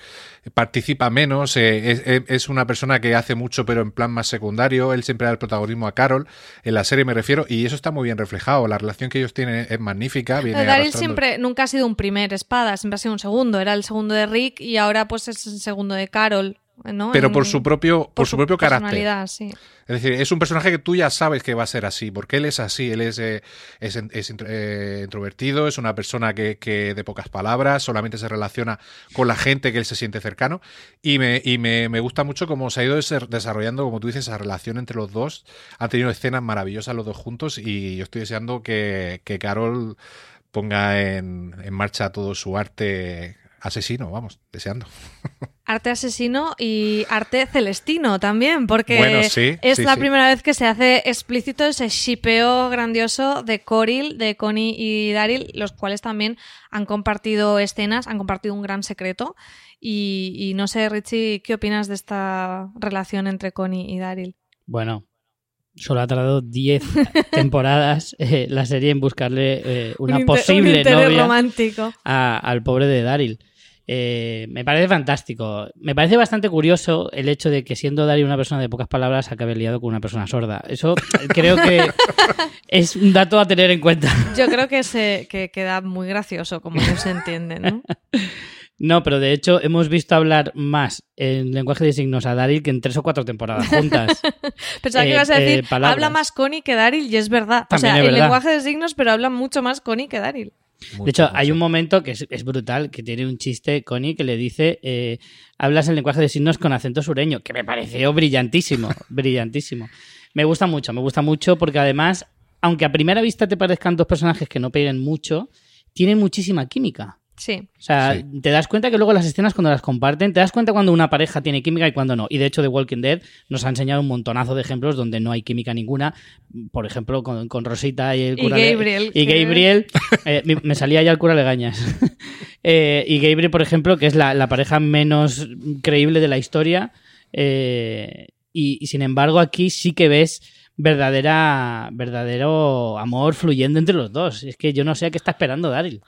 participa menos, eh, es, es- una persona que hace mucho pero en plan más secundario, él siempre da el protagonismo a Carol, en la serie me refiero, y eso está muy bien reflejado, la relación que ellos tienen es magnífica. Viene Daryl siempre nunca ha sido un primer espada, siempre ha sido un segundo. Era el segundo de Rick y ahora pues es el segundo de Carol, ¿no? Pero En- por su propio, por, su propio carácter. sí. Es decir, es un personaje que tú ya sabes que va a ser así, porque él es así, él es, eh, es, eh, introvertido, es una persona que, que de pocas palabras, solamente se relaciona con la gente que él se siente cercano, y me, y me, me gusta mucho cómo se ha ido desarrollando, como tú dices, esa relación entre los dos. Han tenido escenas maravillosas los dos juntos, y yo estoy deseando que, que Carol ponga en, en marcha todo su arte asesino, vamos, deseando. Arte asesino y arte celestino también, porque Bueno, sí, es sí, la sí. primera vez que se hace explícito ese shipeo grandioso de Coril, de Connie y Daryl, los cuales también han compartido escenas, han compartido un gran secreto. Y, y no sé, Richie, ¿qué opinas de esta relación entre Connie y Daryl? Bueno, solo ha tardado 10 temporadas eh, la serie en buscarle eh, una Un un posible interés novia romántico. a- al pobre de Daryl. Eh, me parece fantástico. Me parece bastante curioso el hecho de que siendo Daryl una persona de pocas palabras acabe liado con una persona sorda. Eso creo que es un dato a tener en cuenta. Yo creo que se que queda muy gracioso, como no se entiende, ¿no? No, pero de hecho hemos visto hablar más en lenguaje de signos a Daryl que en tres o cuatro temporadas juntas. Pensaba que Eh, ibas a decir, eh, habla más Connie que Daryl, y es verdad. También o sea, verdad. lenguaje de signos, pero habla mucho más Connie que Daryl. De hecho, hay un momento que es, es brutal, que tiene un chiste, Connie, que le dice, eh, hablas en lenguaje de signos con acento sureño, que me pareció brillantísimo, brillantísimo. Me gusta mucho, me gusta mucho porque además, aunque a primera vista te parezcan dos personajes que no peguen mucho, tienen muchísima química. Sí. O sea, Sí. te das cuenta que luego las escenas cuando las comparten, te das cuenta cuando una pareja tiene química y cuando no. Y de hecho, The Walking Dead nos ha enseñado un montonazo de ejemplos donde no hay química ninguna. Por ejemplo, con, con Rosita y el Y cura Le- Gabriel, Y Gabriel. eh, me- me salía ya el cura Legañas. Eh, y Gabriel, por ejemplo, que es la, la pareja menos creíble de la historia. eh, y, y sin embargo, aquí sí que ves verdadera verdadero amor fluyendo entre los dos. Es que yo no sé a qué está esperando Daryl.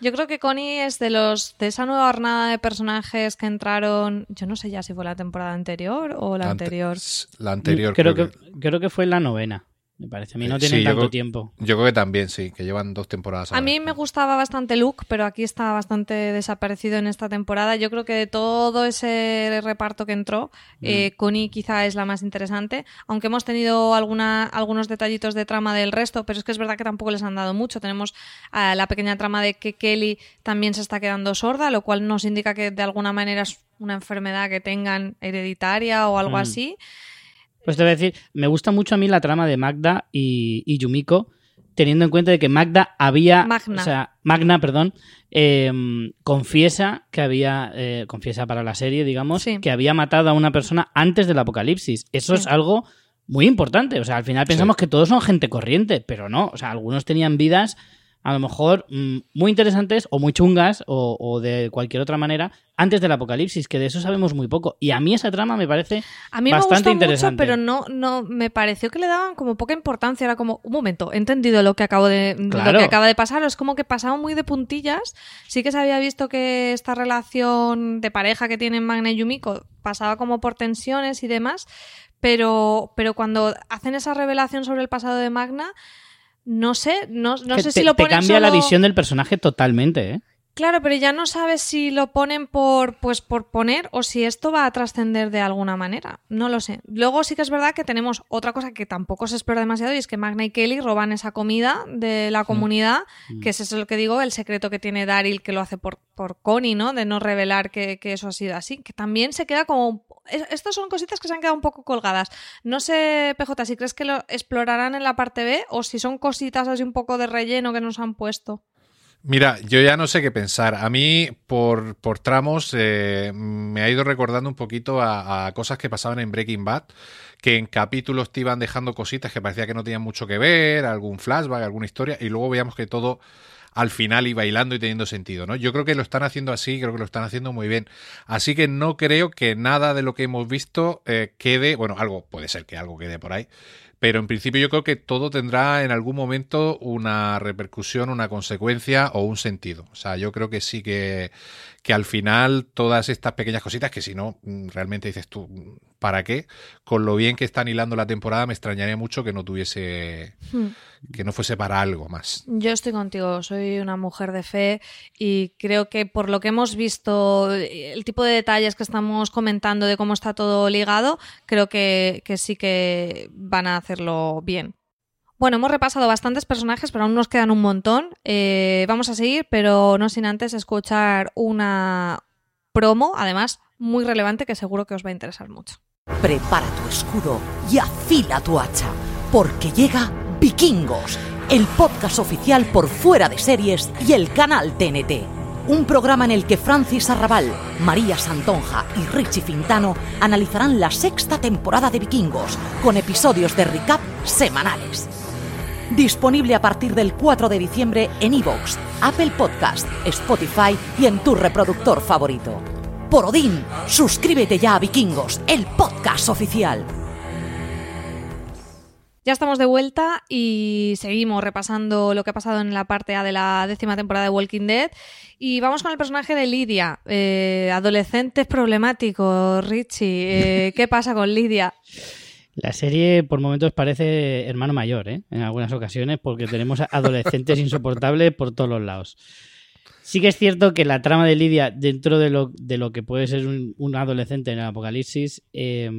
Yo creo que Connie es de los de esa nueva hornada de personajes que entraron, yo no sé ya si fue la temporada anterior o la ante- anterior. La anterior. creo, que, creo que fue la novena. Me parece. A mí no tienen Sí, tanto creo- tiempo. Yo creo que también, sí, que llevan dos temporadas. A ahora. mí me gustaba bastante Luke, pero aquí está bastante desaparecido en esta temporada. Yo creo que de todo ese reparto que entró, eh, Connie quizá es la más interesante, aunque hemos tenido alguna, algunos detallitos de trama del resto, pero es que es verdad que tampoco les han dado mucho. Tenemos la pequeña trama de que Kelly también se está quedando sorda, lo cual nos indica que de alguna manera es una enfermedad que tengan hereditaria o algo Mm. así. Pues te voy a decir, me gusta mucho a mí la trama de Magda y, y Yumiko, teniendo en cuenta de que Magda había. Magna. O sea, Magna, perdón. eh, confiesa que había. eh, confiesa para la serie, digamos, Sí. que había matado a una persona antes del apocalipsis. Eso Sí. es algo muy importante. O sea, al final pensamos que todos son gente corriente, pero no. O sea, algunos tenían vidas. A lo mejor mm, muy interesantes o muy chungas o, o de cualquier otra manera antes del apocalipsis, que de eso sabemos muy poco. Y a mí esa trama me parece A mí bastante me gustó interesante. mucho, pero no, no me pareció que le daban como poca importancia. Era como, un momento, he entendido lo que acabo de Claro. lo que acaba de pasar. Es como que pasaba muy de puntillas. Sí que se había visto que esta relación de pareja que tienen Magna y Yumiko pasaba como por tensiones y demás. Pero, pero cuando hacen esa revelación sobre el pasado de Magna, no sé, no, no sé te, si lo te ponen cambia la visión del personaje totalmente, ¿eh? Claro, pero ya no sabes si lo ponen por, pues, por poner o si esto va a trascender de alguna manera. No lo sé. Luego sí que es verdad que tenemos otra cosa que tampoco se explora demasiado y es que Magna y Kelly roban esa comida de la comunidad, que es eso lo que digo, el secreto que tiene Daryl que lo hace por, por Connie, ¿no? De no revelar que, que eso ha sido así. Que también se queda como... es- Estas son cositas que se han quedado un poco colgadas. No sé, PJ, si crees que lo explorarán en la parte B o si son cositas así un poco de relleno que nos han puesto. Mira, yo ya no sé qué pensar. A mí, por, por tramos, eh, me ha ido recordando un poquito a, cosas que pasaban en Breaking Bad, que en capítulos te iban dejando cositas que parecía que no tenían mucho que ver, algún flashback, alguna historia, y luego veíamos que todo al final iba hilando y teniendo sentido, ¿no? Yo creo que lo están haciendo así, creo que lo están haciendo muy bien. Así que no creo que nada de lo que hemos visto eh, quede, bueno, algo, puede ser que algo quede por ahí, pero en principio yo creo que todo tendrá en algún momento una repercusión, una consecuencia o un sentido. O sea, yo creo que sí que, que al final todas estas pequeñas cositas que si no, mm, realmente dices tú, ¿para qué? Con lo bien que están hilando la temporada me extrañaría mucho que no tuviese, Hmm. que no fuese para algo más. Yo estoy contigo, soy una mujer de fe y creo que por lo que hemos visto, el tipo de detalles que estamos comentando de cómo está todo ligado, creo que, que sí que van a hacerlo bien. Bueno, hemos repasado bastantes personajes, pero aún nos quedan un montón. Eh, vamos a seguir, pero no sin antes escuchar una promo, además muy relevante, que seguro que os va a interesar mucho. Prepara tu escudo y afila tu hacha, porque llega Vikingos, el podcast oficial por fuera de series y el canal TNT. Un programa en el que Francis Arrabal, María Santonja y Richie Fintano analizarán la sexta temporada de Vikingos, con episodios de recap semanales. Disponible a partir del 4 de diciembre en iVoox, Apple Podcast, Spotify y en tu reproductor favorito. Por Odín, suscríbete ya a Vikingos, el podcast oficial. Ya estamos de vuelta y seguimos repasando lo que ha pasado en la parte A de la décima temporada de Walking Dead. Y vamos con el personaje de Lidia, eh, adolescentes problemáticos, Richie. eh, ¿Qué pasa con Lidia? La serie por momentos parece hermano mayor, ¿eh? En algunas ocasiones, porque tenemos adolescentes insoportables por todos los lados. Sí que es cierto que la trama de Lidia, dentro de lo, de lo que puede ser un, adolescente en el apocalipsis, eh,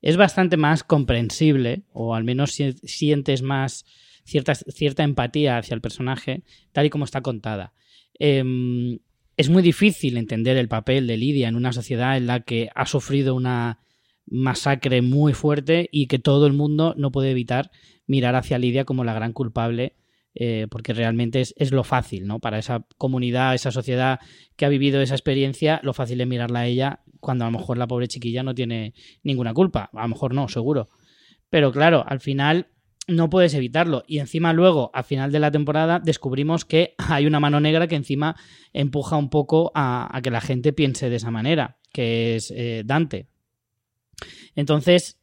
es bastante más comprensible, o al menos si- sientes más cierta, cierta empatía hacia el personaje, tal y como está contada. Eh, es muy difícil entender el papel de Lidia en una sociedad en la que ha sufrido una masacre muy fuerte y que todo el mundo no puede evitar mirar hacia Lidia como la gran culpable eh, porque realmente es, es lo fácil, ¿no? Para esa comunidad, esa sociedad que ha vivido esa experiencia, lo fácil es mirarla a ella cuando a lo mejor la pobre chiquilla no tiene ninguna culpa. A lo mejor no, seguro. Pero claro, al final no puedes evitarlo. Y encima luego, al final de la temporada, descubrimos que hay una mano negra que encima empuja un poco a, a que la gente piense de esa manera, que es eh, Dante. Entonces,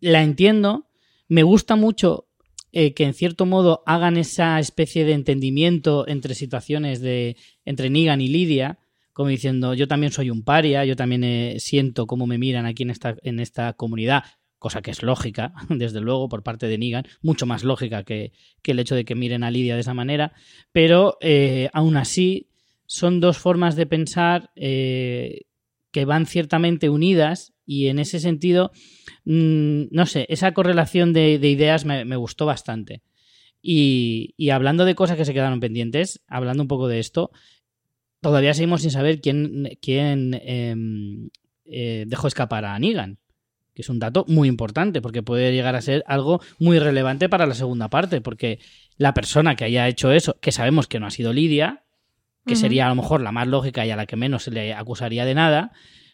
la entiendo. Me gusta mucho eh, que en cierto modo hagan esa especie de entendimiento entre situaciones de entre Negan y Lidia, como diciendo yo también soy un paria, yo también eh, siento cómo me miran aquí en esta, en esta comunidad, cosa que es lógica, desde luego, por parte de Negan, mucho más lógica que, que el hecho de que miren a Lidia de esa manera, pero eh, aún así son dos formas de pensar que van ciertamente unidas y en ese sentido, mm, no sé, esa correlación de, de ideas me, me, gustó bastante. Y, y, hablando de cosas que se quedaron pendientes, hablando un poco de esto, todavía seguimos sin saber quién, quién eh, eh, dejó escapar a Negan. Que es un dato muy importante, porque puede llegar a ser algo muy relevante para la segunda parte, porque la persona que haya hecho eso, que sabemos que no ha sido Lidia, que uh -huh. sería a lo mejor la más lógica y a la que menos se le acusaría de nada,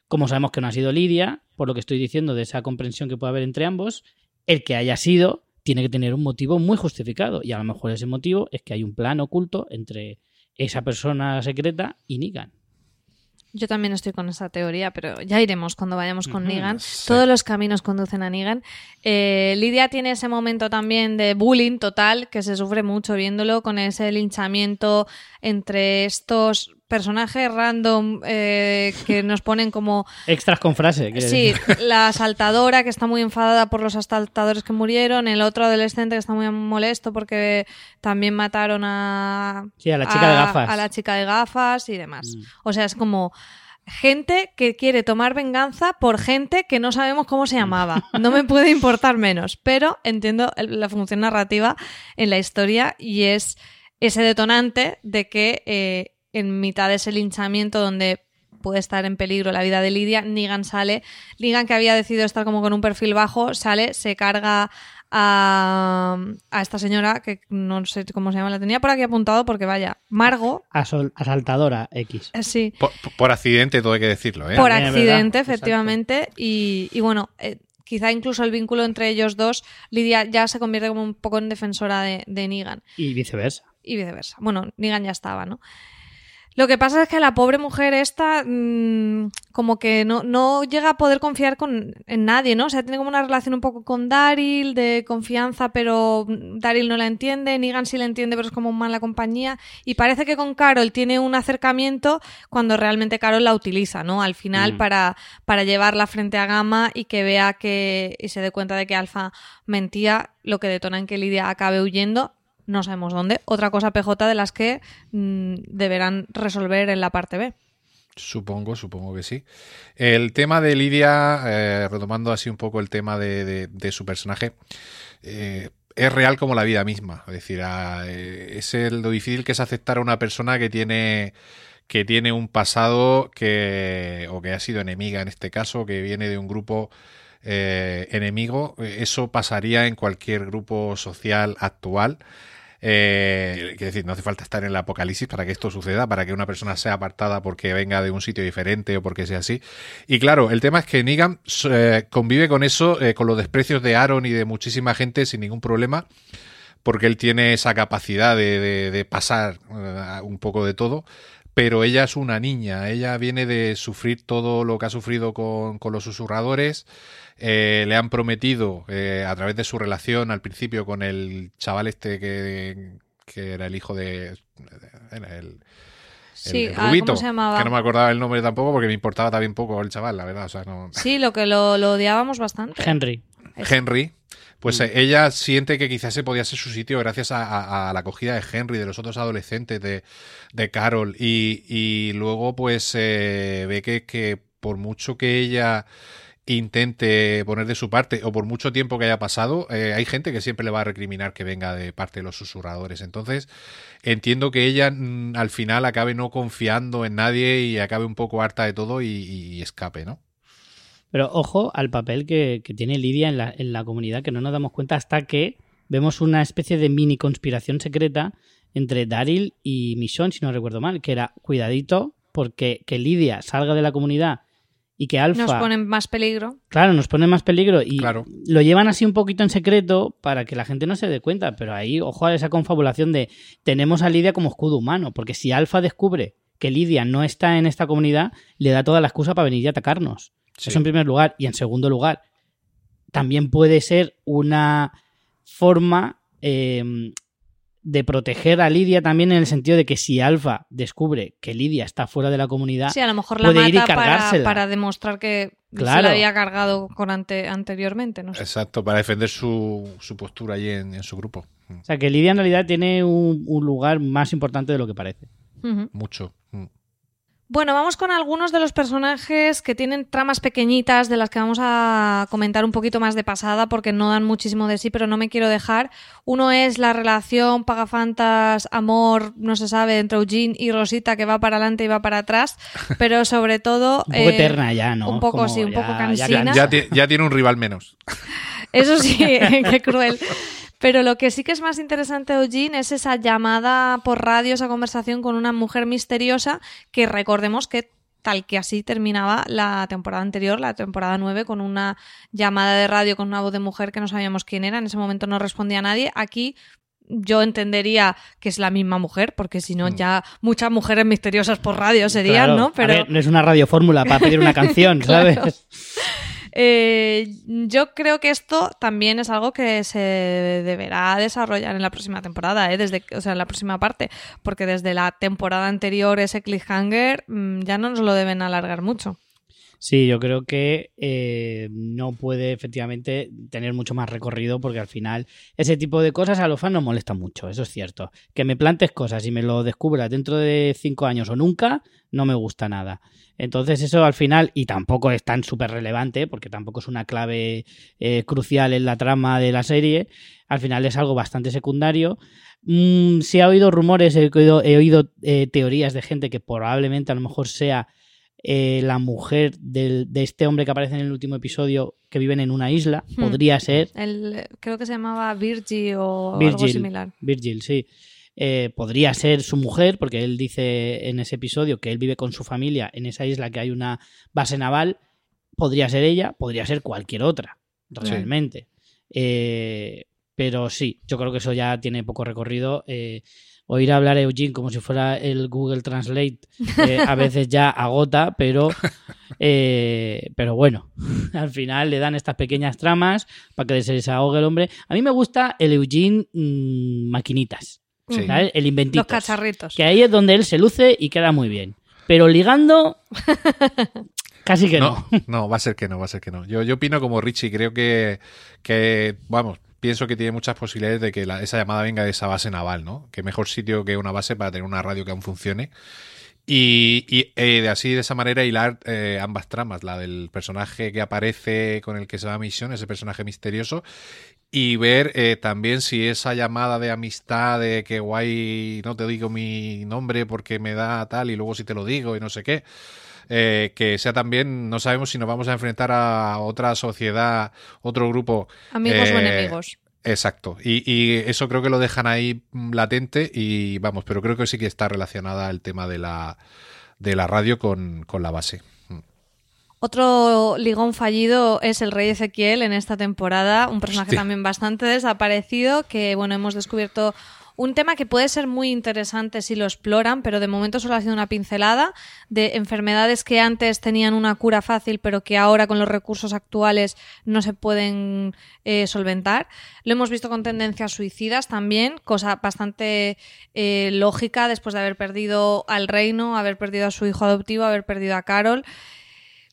como sabemos que no ha sido Lidia, por lo que estoy diciendo de esa comprensión que puede haber entre ambos, el que haya sido tiene que tener un motivo muy justificado, y a lo mejor ese motivo es que hay un plan oculto entre esa persona secreta y Negan. Yo también estoy con esa teoría, pero ya iremos cuando vayamos con uh -huh, Negan. Sí. Todos los caminos conducen a Negan. Eh, Lidia tiene ese momento también de bullying total, que se sufre mucho viéndolo, con ese linchamiento entre estos personajes random eh, que nos ponen como... Extras con frase. Sí, la asaltadora que está muy enfadada por los asaltadores que murieron, el otro adolescente que está muy molesto porque también mataron a... Sí, a la chica a, de gafas. A la chica de gafas y demás. Mm. O sea, es como gente que quiere tomar venganza por gente que no sabemos cómo se llamaba. No me puede importar menos, pero entiendo la función narrativa en la historia y es ese detonante de que eh, en mitad de ese linchamiento donde puede estar en peligro la vida de Lidia, Negan sale, Negan que había decidido estar como con un perfil bajo, sale, se carga a, a, esta señora, que no sé cómo se llama, la tenía por aquí apuntado porque vaya, Margo. Asol, asaltadora X. Eh, sí. Por, por, accidente, todo hay que decirlo, ¿eh? Por accidente, efectivamente. Y, y, bueno, eh, quizá incluso el vínculo entre ellos dos, Lidia ya se convierte como un poco en defensora de, de Negan. Y viceversa. Y viceversa. Bueno, Negan ya estaba, ¿no? Lo que pasa es que la pobre mujer esta mmm, como que no, no, llega a poder confiar con, en nadie, ¿no? O sea, tiene como una relación un poco con Daryl, de confianza, pero Daryl no la entiende, Negan sí la entiende, pero es como mala compañía. Y parece que con Carol tiene un acercamiento cuando realmente Carol la utiliza, ¿no? Al final mm. para, para llevarla frente a Gama y que vea que y se dé cuenta de que Alfa mentía, lo que detona en que Lidia acabe huyendo no sabemos dónde. Otra cosa PJ de las que mmm, deberán resolver en la parte B. Supongo, supongo que sí. El tema de Lidia, eh, retomando así un poco el tema de, de, su personaje, eh, es real como la vida misma. Es decir, eh, es el, lo difícil que es aceptar a una persona que tiene que tiene un pasado que o que ha sido enemiga en este caso, que viene de un grupo enemigo. Eso pasaría en cualquier grupo social actual. Eh, decir, no hace falta estar en el apocalipsis para que esto suceda, para que una persona sea apartada porque venga de un sitio diferente o porque sea así. Y claro, el tema es que Negan eh, convive con eso, eh, con los desprecios de Aaron y de muchísima gente sin ningún problema, porque él tiene esa capacidad de, de, de pasar uh, un poco de todo. Pero ella es una niña, ella viene de sufrir todo lo que ha sufrido con, con los susurradores. Eh, le han prometido eh, a través de su relación al principio con el chaval este que, que era el hijo de... Era el, Sí, el rubito, ¿cómo se llamaba? que no me acordaba el nombre tampoco porque me importaba también poco el chaval, la verdad. O sea, no... Sí, lo que lo, lo odiábamos bastante. Henry. Henry. Pues mm. ella siente que quizás se podía ser su sitio gracias a, a, a, la acogida de Henry, de los otros adolescentes, de, de Carol. Y, y luego, pues, eh, ve que, que por mucho que ella intente poner de su parte o por mucho tiempo que haya pasado, eh, hay gente que siempre le va a recriminar que venga de parte de los susurradores. Entonces, entiendo que ella mm, al final acabe no confiando en nadie y acabe un poco harta de todo y, escape, ¿no? Pero ojo al papel que, que tiene Lidia en la, en la, comunidad, que no nos damos cuenta hasta que vemos una especie de mini conspiración secreta entre Daryl y Michonne, si no recuerdo mal, que era cuidadito, porque que Lidia salga de la comunidad y que Alfa... Nos ponen más peligro. Claro, nos pone más peligro y claro. lo llevan así un poquito en secreto para que la gente no se dé cuenta, pero ahí, ojo a esa confabulación de tenemos a Lidia como escudo humano, porque si Alfa descubre que Lidia no está en esta comunidad, le da toda la excusa para venir y atacarnos. Sí. Eso en primer lugar. Y en segundo lugar, también puede ser una forma eh, de proteger a Lidia también en el sentido de que si Alfa descubre que Lidia está fuera de la comunidad, sí, a lo mejor la puede mata ir y cargársela. Para, para demostrar que se la había cargado con ante- anteriormente. No sé. Exacto, para defender su, su postura allí en, en su grupo. Mm, O sea, que Lidia en realidad tiene un, un lugar más importante de lo que parece. Mucho. Bueno, vamos con algunos de los personajes que tienen tramas pequeñitas de las que vamos a comentar un poquito más de pasada porque no dan muchísimo de sí, pero no me quiero dejar. Uno es la relación pagafantas, amor, no se sabe, entre Eugene y Rosita que va para adelante y va para atrás, pero sobre todo... Un poco eh, eterna ya, ¿no? Un poco, Como sí, un ya- poco cansina. Ya tiene un rival menos. Eso sí, qué cruel. Pero lo que sí que es más interesante, Eugene, es esa llamada por radio, esa conversación con una mujer misteriosa que recordemos que tal que así terminaba la temporada anterior, la temporada 9, con una llamada de radio con una voz de mujer que no sabíamos quién era. En ese momento no respondía nadie. Aquí yo entendería que es la misma mujer, porque si no, ya muchas mujeres misteriosas por radio serían, Claro. ¿no? A Pero ver, no es una radiofórmula para pedir una canción, Claro. Eh, yo creo que esto también es algo que se deberá desarrollar en la próxima temporada, ¿eh? desde, o sea, en la próxima parte, porque desde la temporada anterior ese cliffhanger mm, ya no nos lo deben alargar mucho. Sí, yo creo que eh, no puede efectivamente tener mucho más recorrido porque al final ese tipo de cosas a los fans nos molesta mucho, eso es cierto. Que me plantes cosas y me lo descubras dentro de cinco años o nunca, no me gusta nada. Entonces eso al final, y tampoco es tan súper relevante, porque tampoco es una clave eh, crucial en la trama de la serie, al final es algo bastante secundario. Mm, sí ha oído rumores, he oído, he oído eh, teorías de gente que probablemente a lo mejor sea eh, la mujer del- de este hombre que aparece en el último episodio que viven en una isla. Hmm. Podría ser El, creo que se llamaba Virgie o algo Virgil. similar. Virgil, sí. Eh, podría ser su mujer, porque él dice en ese episodio que él vive con su familia en esa isla que hay una base naval. Podría ser ella, podría ser cualquier otra, realmente. Eh, pero sí, yo creo que eso ya tiene poco recorrido. Eh, oír hablar a Eugene como si fuera el Google Translate eh, a veces ya agota, pero, eh, pero bueno, al final le dan estas pequeñas tramas para que se desahogue el hombre. A mí me gusta el Eugene mm, maquinitas, Sí. ¿sabes? El inventito. Los cacharritos. Que ahí es donde él se luce y queda muy bien. Pero ligando, casi que no. No, no, va a ser que no, va a ser que no. Yo, yo opino como Richie, creo que, que, vamos, pienso que tiene muchas posibilidades de que la- esa llamada venga de esa base naval, ¿no? Que mejor sitio que una base para tener una radio que aún funcione. Y, eh, de así, de esa manera, hilar eh, ambas tramas, la del personaje que aparece con el que se va a misión, ese personaje misterioso, y ver eh, también si esa llamada de amistad, de que guay, no te digo mi nombre porque me da tal y luego si te lo digo y no sé qué, eh, que sea también, no sabemos si nos vamos a enfrentar a otra sociedad, otro grupo. Amigos o eh, enemigos. Exacto. Y, y eso creo que lo dejan ahí latente y vamos, pero creo que sí que está relacionada el tema de la, de la radio con, con la base. Mm. Otro ligón fallido es el rey Ezequiel en esta temporada, un personaje también bastante desaparecido, que bueno, hemos descubierto un tema que puede ser muy interesante si lo exploran, pero de momento solo ha sido una pincelada de enfermedades que antes tenían una cura fácil, pero que ahora con los recursos actuales no se pueden eh, solventar. Lo hemos visto con tendencias suicidas también, cosa bastante eh, lógica después de haber perdido al reino, haber perdido a su hijo adoptivo, haber perdido a Carol.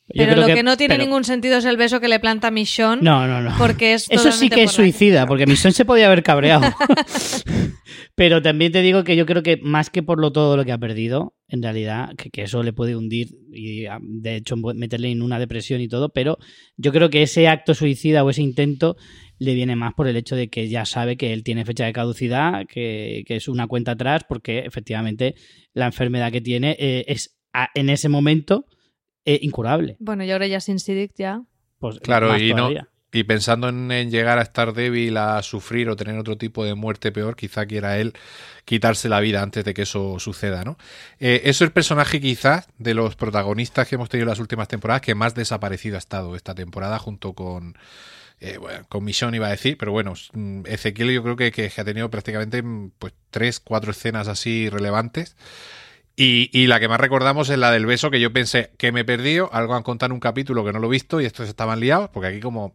Yo Pero lo que, no tiene pero- ningún sentido es el beso que le planta Michonne. No, no, no. Porque es Eso sí que es la- suicida, porque Misión se podía haber cabreado. Pero también te digo que yo creo que más que por lo todo lo que ha perdido, en realidad, que, que eso le puede hundir y a- de hecho meterle en una depresión y todo, pero yo creo que ese acto suicida o ese intento le viene más por el hecho de que ya sabe que él tiene fecha de caducidad, que, que es una cuenta atrás, porque efectivamente la enfermedad que tiene eh, es a- en ese momento eh, incurable. Bueno, y ahora ya sin Sidic ya. Pues, Claro, y no, y pensando en, en llegar a estar débil, a sufrir o tener otro tipo de muerte peor, quizá quiera él quitarse la vida antes de que eso suceda, ¿no? Eh, eso es el personaje quizás de los protagonistas que hemos tenido en las últimas temporadas que más desaparecido ha estado esta temporada junto con eh, bueno, con Michonne iba a decir, pero bueno, mm, Ezequiel yo creo que, que ha tenido prácticamente mm, pues tres, cuatro escenas así relevantes. Y, la que más recordamos es la del beso, que yo pensé que me he perdido, algo han contado en un capítulo que no lo he visto y estos estaban liados, porque aquí como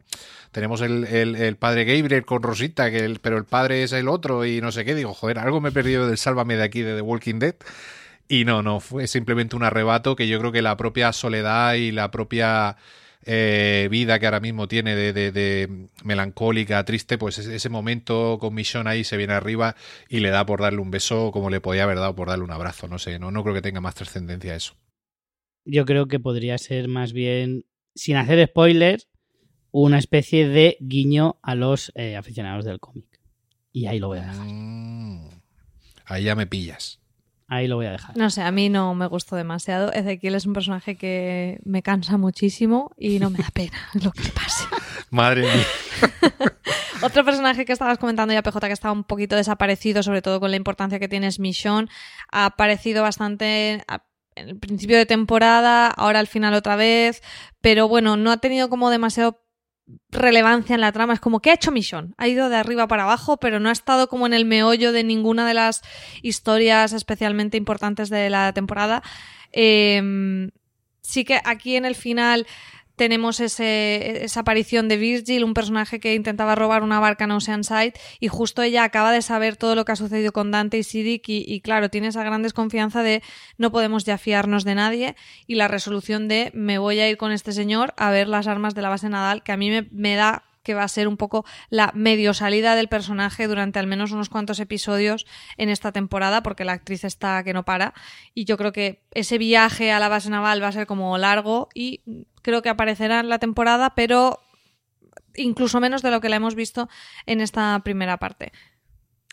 tenemos el, el- el padre Gabriel con Rosita, que el- pero el padre es el otro y no sé qué, digo, joder, algo me he perdido del Sálvame de aquí de The Walking Dead. Y no, no, fue simplemente un arrebato que yo creo que la propia soledad y la propia eh, vida que ahora mismo tiene de, de- de melancólica, triste, pues ese, ese momento con Michonne ahí se viene arriba y le da por darle un beso como le podía haber dado por darle un abrazo. No sé, no, no creo que tenga más trascendencia eso. Yo creo que podría ser más bien, sin hacer spoilers, una especie de guiño a los eh, aficionados del cómic. Y ahí lo voy a dejar. Mm, ahí ya me pillas. Ahí lo voy a dejar. No sé, a mí no me gustó demasiado. Ezequiel es un personaje que me cansa muchísimo y no me da pena lo que le pase. Madre mía. Otro personaje que estabas comentando ya, PJ, que está un poquito desaparecido, sobre todo con la importancia que tiene es Michonne. Ha aparecido bastante en el principio de temporada, ahora al final otra vez, pero bueno, no ha tenido como demasiado relevancia en la trama. Es como, ¿qué ha hecho Michonne? Ha ido de arriba para abajo, pero no ha estado como en el meollo de ninguna de las historias especialmente importantes de la temporada. Eh, sí que aquí en el final tenemos ese, esa aparición de Virgil, un personaje que intentaba robar una barca en Oceanside y justo ella acaba de saber todo lo que ha sucedido con Dante y Siddiq y, claro, tiene esa gran desconfianza de no podemos ya fiarnos de nadie y la resolución de me voy a ir con este señor a ver las armas de la base nadal que a mí me da que va a ser un poco la medio salida del personaje durante al menos unos cuantos episodios en esta temporada, porque la actriz está que no para. Y yo creo que ese viaje a la base naval va a ser como largo y creo que aparecerá en la temporada, pero incluso menos de lo que la hemos visto en esta primera parte.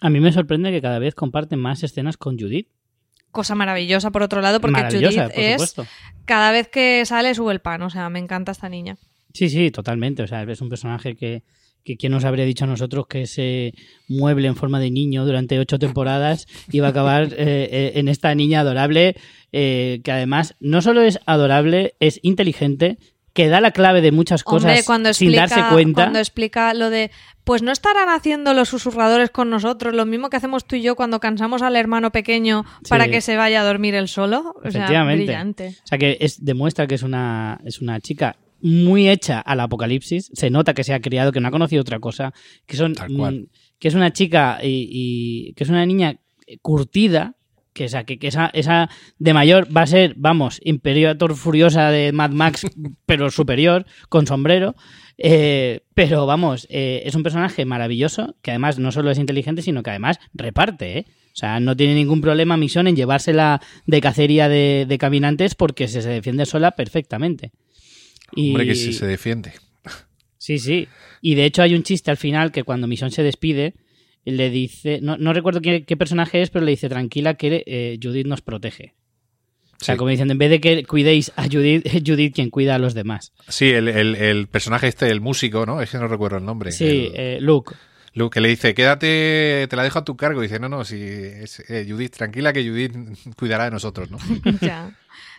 A mí me sorprende que cada vez comparten más escenas con Judith. Cosa maravillosa, por otro lado, porque Judith por es cada vez que sale sube el pan. O sea, me encanta esta niña. Sí, sí, totalmente. O sea, es un personaje que, que quién nos habría dicho a nosotros que ese mueble en forma de niño durante ocho temporadas iba a acabar eh, eh, en esta niña adorable, eh, que además no solo es adorable, es inteligente, que da la clave de muchas cosas Hombre, cuando sin explica, darse cuenta. Cuando explica lo de, pues no estarán haciendo los susurradores con nosotros, lo mismo que hacemos tú y yo cuando cansamos al hermano pequeño para que se vaya a dormir él solo. O sea, brillante. O sea, que es, demuestra que es una, es una chica muy hecha al apocalipsis. Se nota que se ha criado, que no ha conocido otra cosa. Que, son, mm, que es una chica y, y que es una niña curtida. Que, que, que esa, esa de mayor va a ser, vamos, Imperator Furiosa de Mad Max, pero superior, con sombrero. Eh, pero vamos, eh, es un personaje maravilloso que además no solo es inteligente, sino que además reparte, ¿eh? O sea, no tiene ningún problema Misión en llevársela de cacería de, de caminantes porque se, se defiende sola perfectamente. Y- Hombre, que sí se defiende. Sí, sí. Y de hecho hay un chiste al final que cuando Misión se despide, le dice, no, no recuerdo qué, qué personaje es, pero le dice, tranquila que eh, Judith nos protege. O sea, Sí. como diciendo, en vez de que cuidéis a Judith, es Judith quien cuida a los demás. Sí, el, el- el personaje este, el músico, ¿no? Es que no recuerdo el nombre. Sí, El- eh, Luke. Luke, que le dice, quédate, te la dejo a tu cargo. Y dice, no, no, si es, eh, Judith, tranquila que Judith cuidará de nosotros, ¿no? Ya.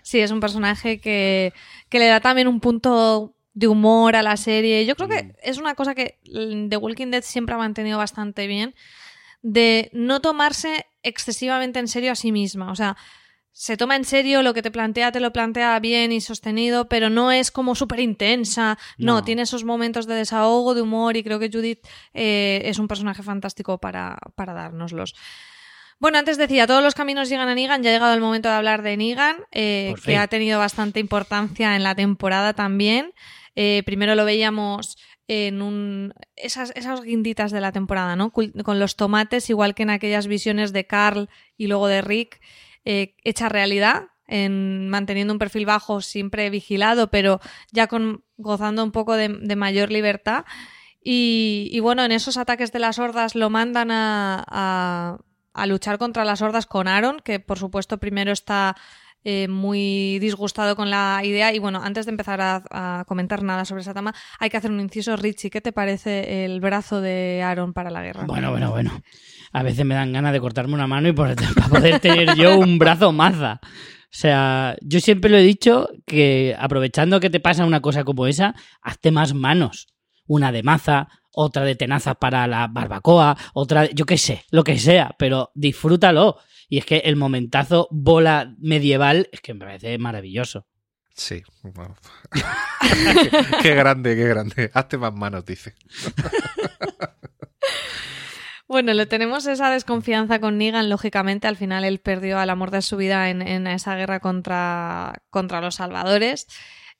Sí, es un personaje que, que le da también un punto de humor a la serie. Yo creo que es una cosa que mm, The Walking Dead siempre ha mantenido bastante bien, de no tomarse excesivamente en serio a sí misma. O sea, se toma en serio lo que te plantea, te lo plantea bien y sostenido, pero no es como súper intensa. No. No. tiene esos momentos de desahogo, de humor, y creo que Judith eh, es un personaje fantástico para, para dárnoslos. Bueno, antes decía, todos los caminos llegan a Negan, ya ha llegado el momento de hablar de Negan, eh, que ha tenido bastante importancia en la temporada también. Eh, primero lo veíamos en un esas, esas guinditas de la temporada, ¿no? Con los tomates, igual que en aquellas visiones de Carl y luego de Rick, eh, hecha realidad, en manteniendo un perfil bajo, siempre vigilado, pero ya con gozando un poco de, de mayor libertad. Y, y bueno, en esos ataques de las hordas lo mandan a, a- a luchar contra las hordas con Aaron, que por supuesto primero está eh, muy disgustado con la idea. Y bueno, antes de empezar a, comentar nada sobre esa tama, hay que hacer un inciso. Richie, ¿qué te parece el brazo de Aaron para la guerra? Bueno, bueno, bueno. A veces me dan ganas de cortarme una mano y por- para poder tener yo un brazo maza. O sea, yo siempre lo he dicho que aprovechando que te pasa una cosa como esa, hazte más manos. Una de maza, otra de tenaza para la barbacoa, otra, de- yo qué sé, lo que sea, pero disfrútalo. Y es que el momentazo bola medieval es que me parece maravilloso. Sí. Bueno. qué, qué grande, qué grande. Hazte más manos, dice. Bueno, le tenemos esa desconfianza con Negan, lógicamente. Al final él perdió al amor de su vida en, en esa guerra contra, contra los salvadores.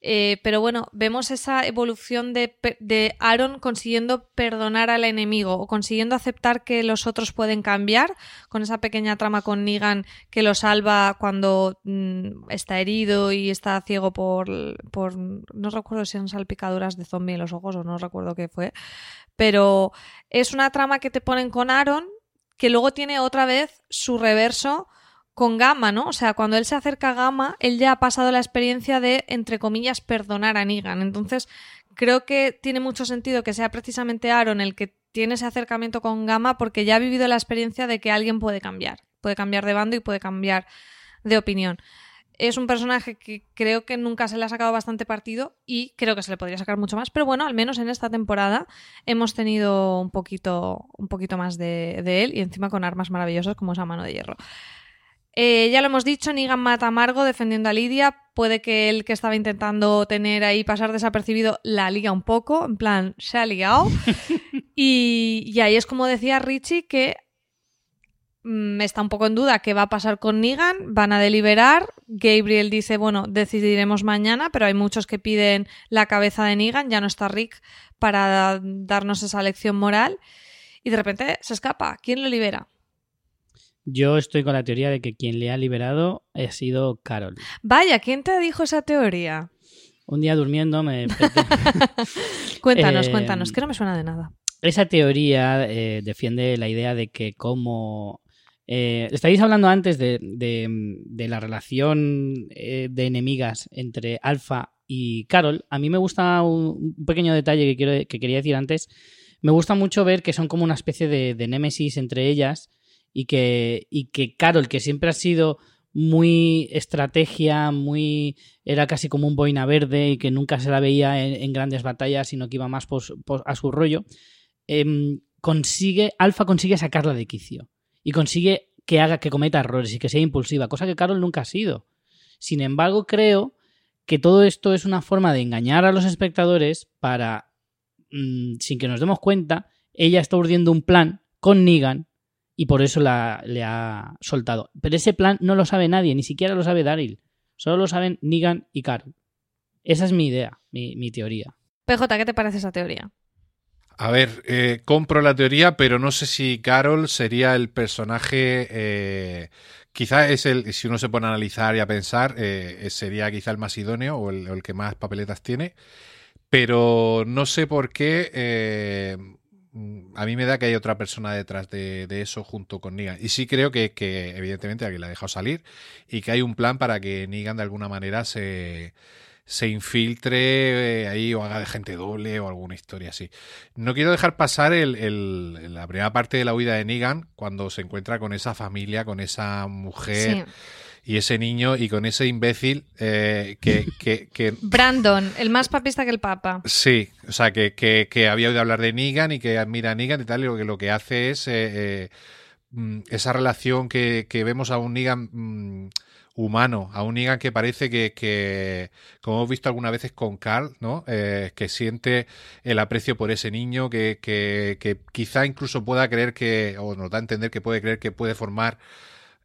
Eh, pero bueno, vemos esa evolución de, de Aaron consiguiendo perdonar al enemigo o consiguiendo aceptar que los otros pueden cambiar, con esa pequeña trama con Negan que lo salva cuando mm, está herido y está ciego por, por. No recuerdo si eran salpicaduras de zombie en los ojos o no recuerdo qué fue. Pero es una trama que te ponen con Aaron que luego tiene otra vez su reverso con Gamma, ¿no? O sea, cuando él se acerca a Gamma, él ya ha pasado la experiencia de, entre comillas, perdonar a Negan. Entonces, creo que tiene mucho sentido que sea precisamente Aaron el que tiene ese acercamiento con Gamma porque ya ha vivido la experiencia de que alguien puede cambiar. Puede cambiar de bando y puede cambiar de opinión. Es un personaje que creo que nunca se le ha sacado bastante partido y creo que se le podría sacar mucho más, pero bueno, al menos en esta temporada hemos tenido un poquito, un poquito más de, de él y encima con armas maravillosas como esa mano de hierro. Eh, ya lo hemos dicho, Negan mata a Margo defendiendo a Lidia. Puede que él que estaba intentando tener ahí pasar desapercibido la liga un poco, en plan, se ha ligado. y, y ahí es como decía Richie que mm, está un poco en duda qué va a pasar con Negan. Van a deliberar. Gabriel dice, bueno, decidiremos mañana, pero hay muchos que piden la cabeza de Negan. Ya no está Rick para darnos esa lección moral. Y de repente se escapa. ¿Quién lo libera? Yo estoy con la teoría de que quien le ha liberado ha sido Carol. Vaya, ¿quién te dijo esa teoría? Un día durmiendo me. Cuéntanos, Eh, cuéntanos, que no me suena de nada. Esa teoría eh, defiende la idea de que como... Eh, estáis hablando antes de, de- de la relación eh, de enemigas entre Alpha y Carol. A mí me gusta un, un pequeño detalle que, quiero, que quería decir antes. Me gusta mucho ver que son como una especie de, de némesis entre ellas y que, y que Carol, que siempre ha sido muy estrategia, muy era casi como un boina verde y que nunca se la veía en, grandes batallas, sino que iba más pos- a su rollo, em, consigue, Alfa consigue sacarla de quicio y consigue que haga que cometa errores y que sea impulsiva, cosa que Carol nunca ha sido. Sin embargo, creo que todo esto es una forma de engañar a los espectadores para, mm, sin que nos demos cuenta, ella está urdiendo un plan con Negan y por eso la, le ha soltado. Pero ese plan no lo sabe nadie, ni siquiera lo sabe Daryl. Solo lo saben Negan y Carol. Esa es mi idea, mi, mi teoría. PJ, ¿qué te parece esa teoría? A ver, eh, compro la teoría, pero no sé si Carol sería el personaje. Eh, quizá es el. Si uno se pone a analizar y a pensar, eh, sería quizá el más idóneo o el, o el que más papeletas tiene. Pero no sé por qué. A mí me da que hay otra persona detrás de, eso junto con Negan. Y sí creo que, que, evidentemente, alguien la ha dejado salir y que hay un plan para que Negan de alguna manera se, se infiltre eh, ahí o haga de gente doble o alguna historia así. No quiero dejar pasar el, el- la primera parte de la huida de Negan cuando se encuentra con esa familia, con esa mujer Sí. Y ese niño y con ese imbécil eh, que, que, que Brandon, el más papista que el Papa. Sí, o sea, que, que, que había oído hablar de Negan y que admira a Negan y tal, y lo que, lo que hace es eh, eh, mm, esa relación que, que vemos a un Negan mm, humano, a un Negan que parece que, que, como hemos visto algunas veces con Carl, ¿no? Eh, que siente el aprecio por ese niño, que, que, que quizá incluso pueda creer que, o nos da a entender que puede creer que puede formar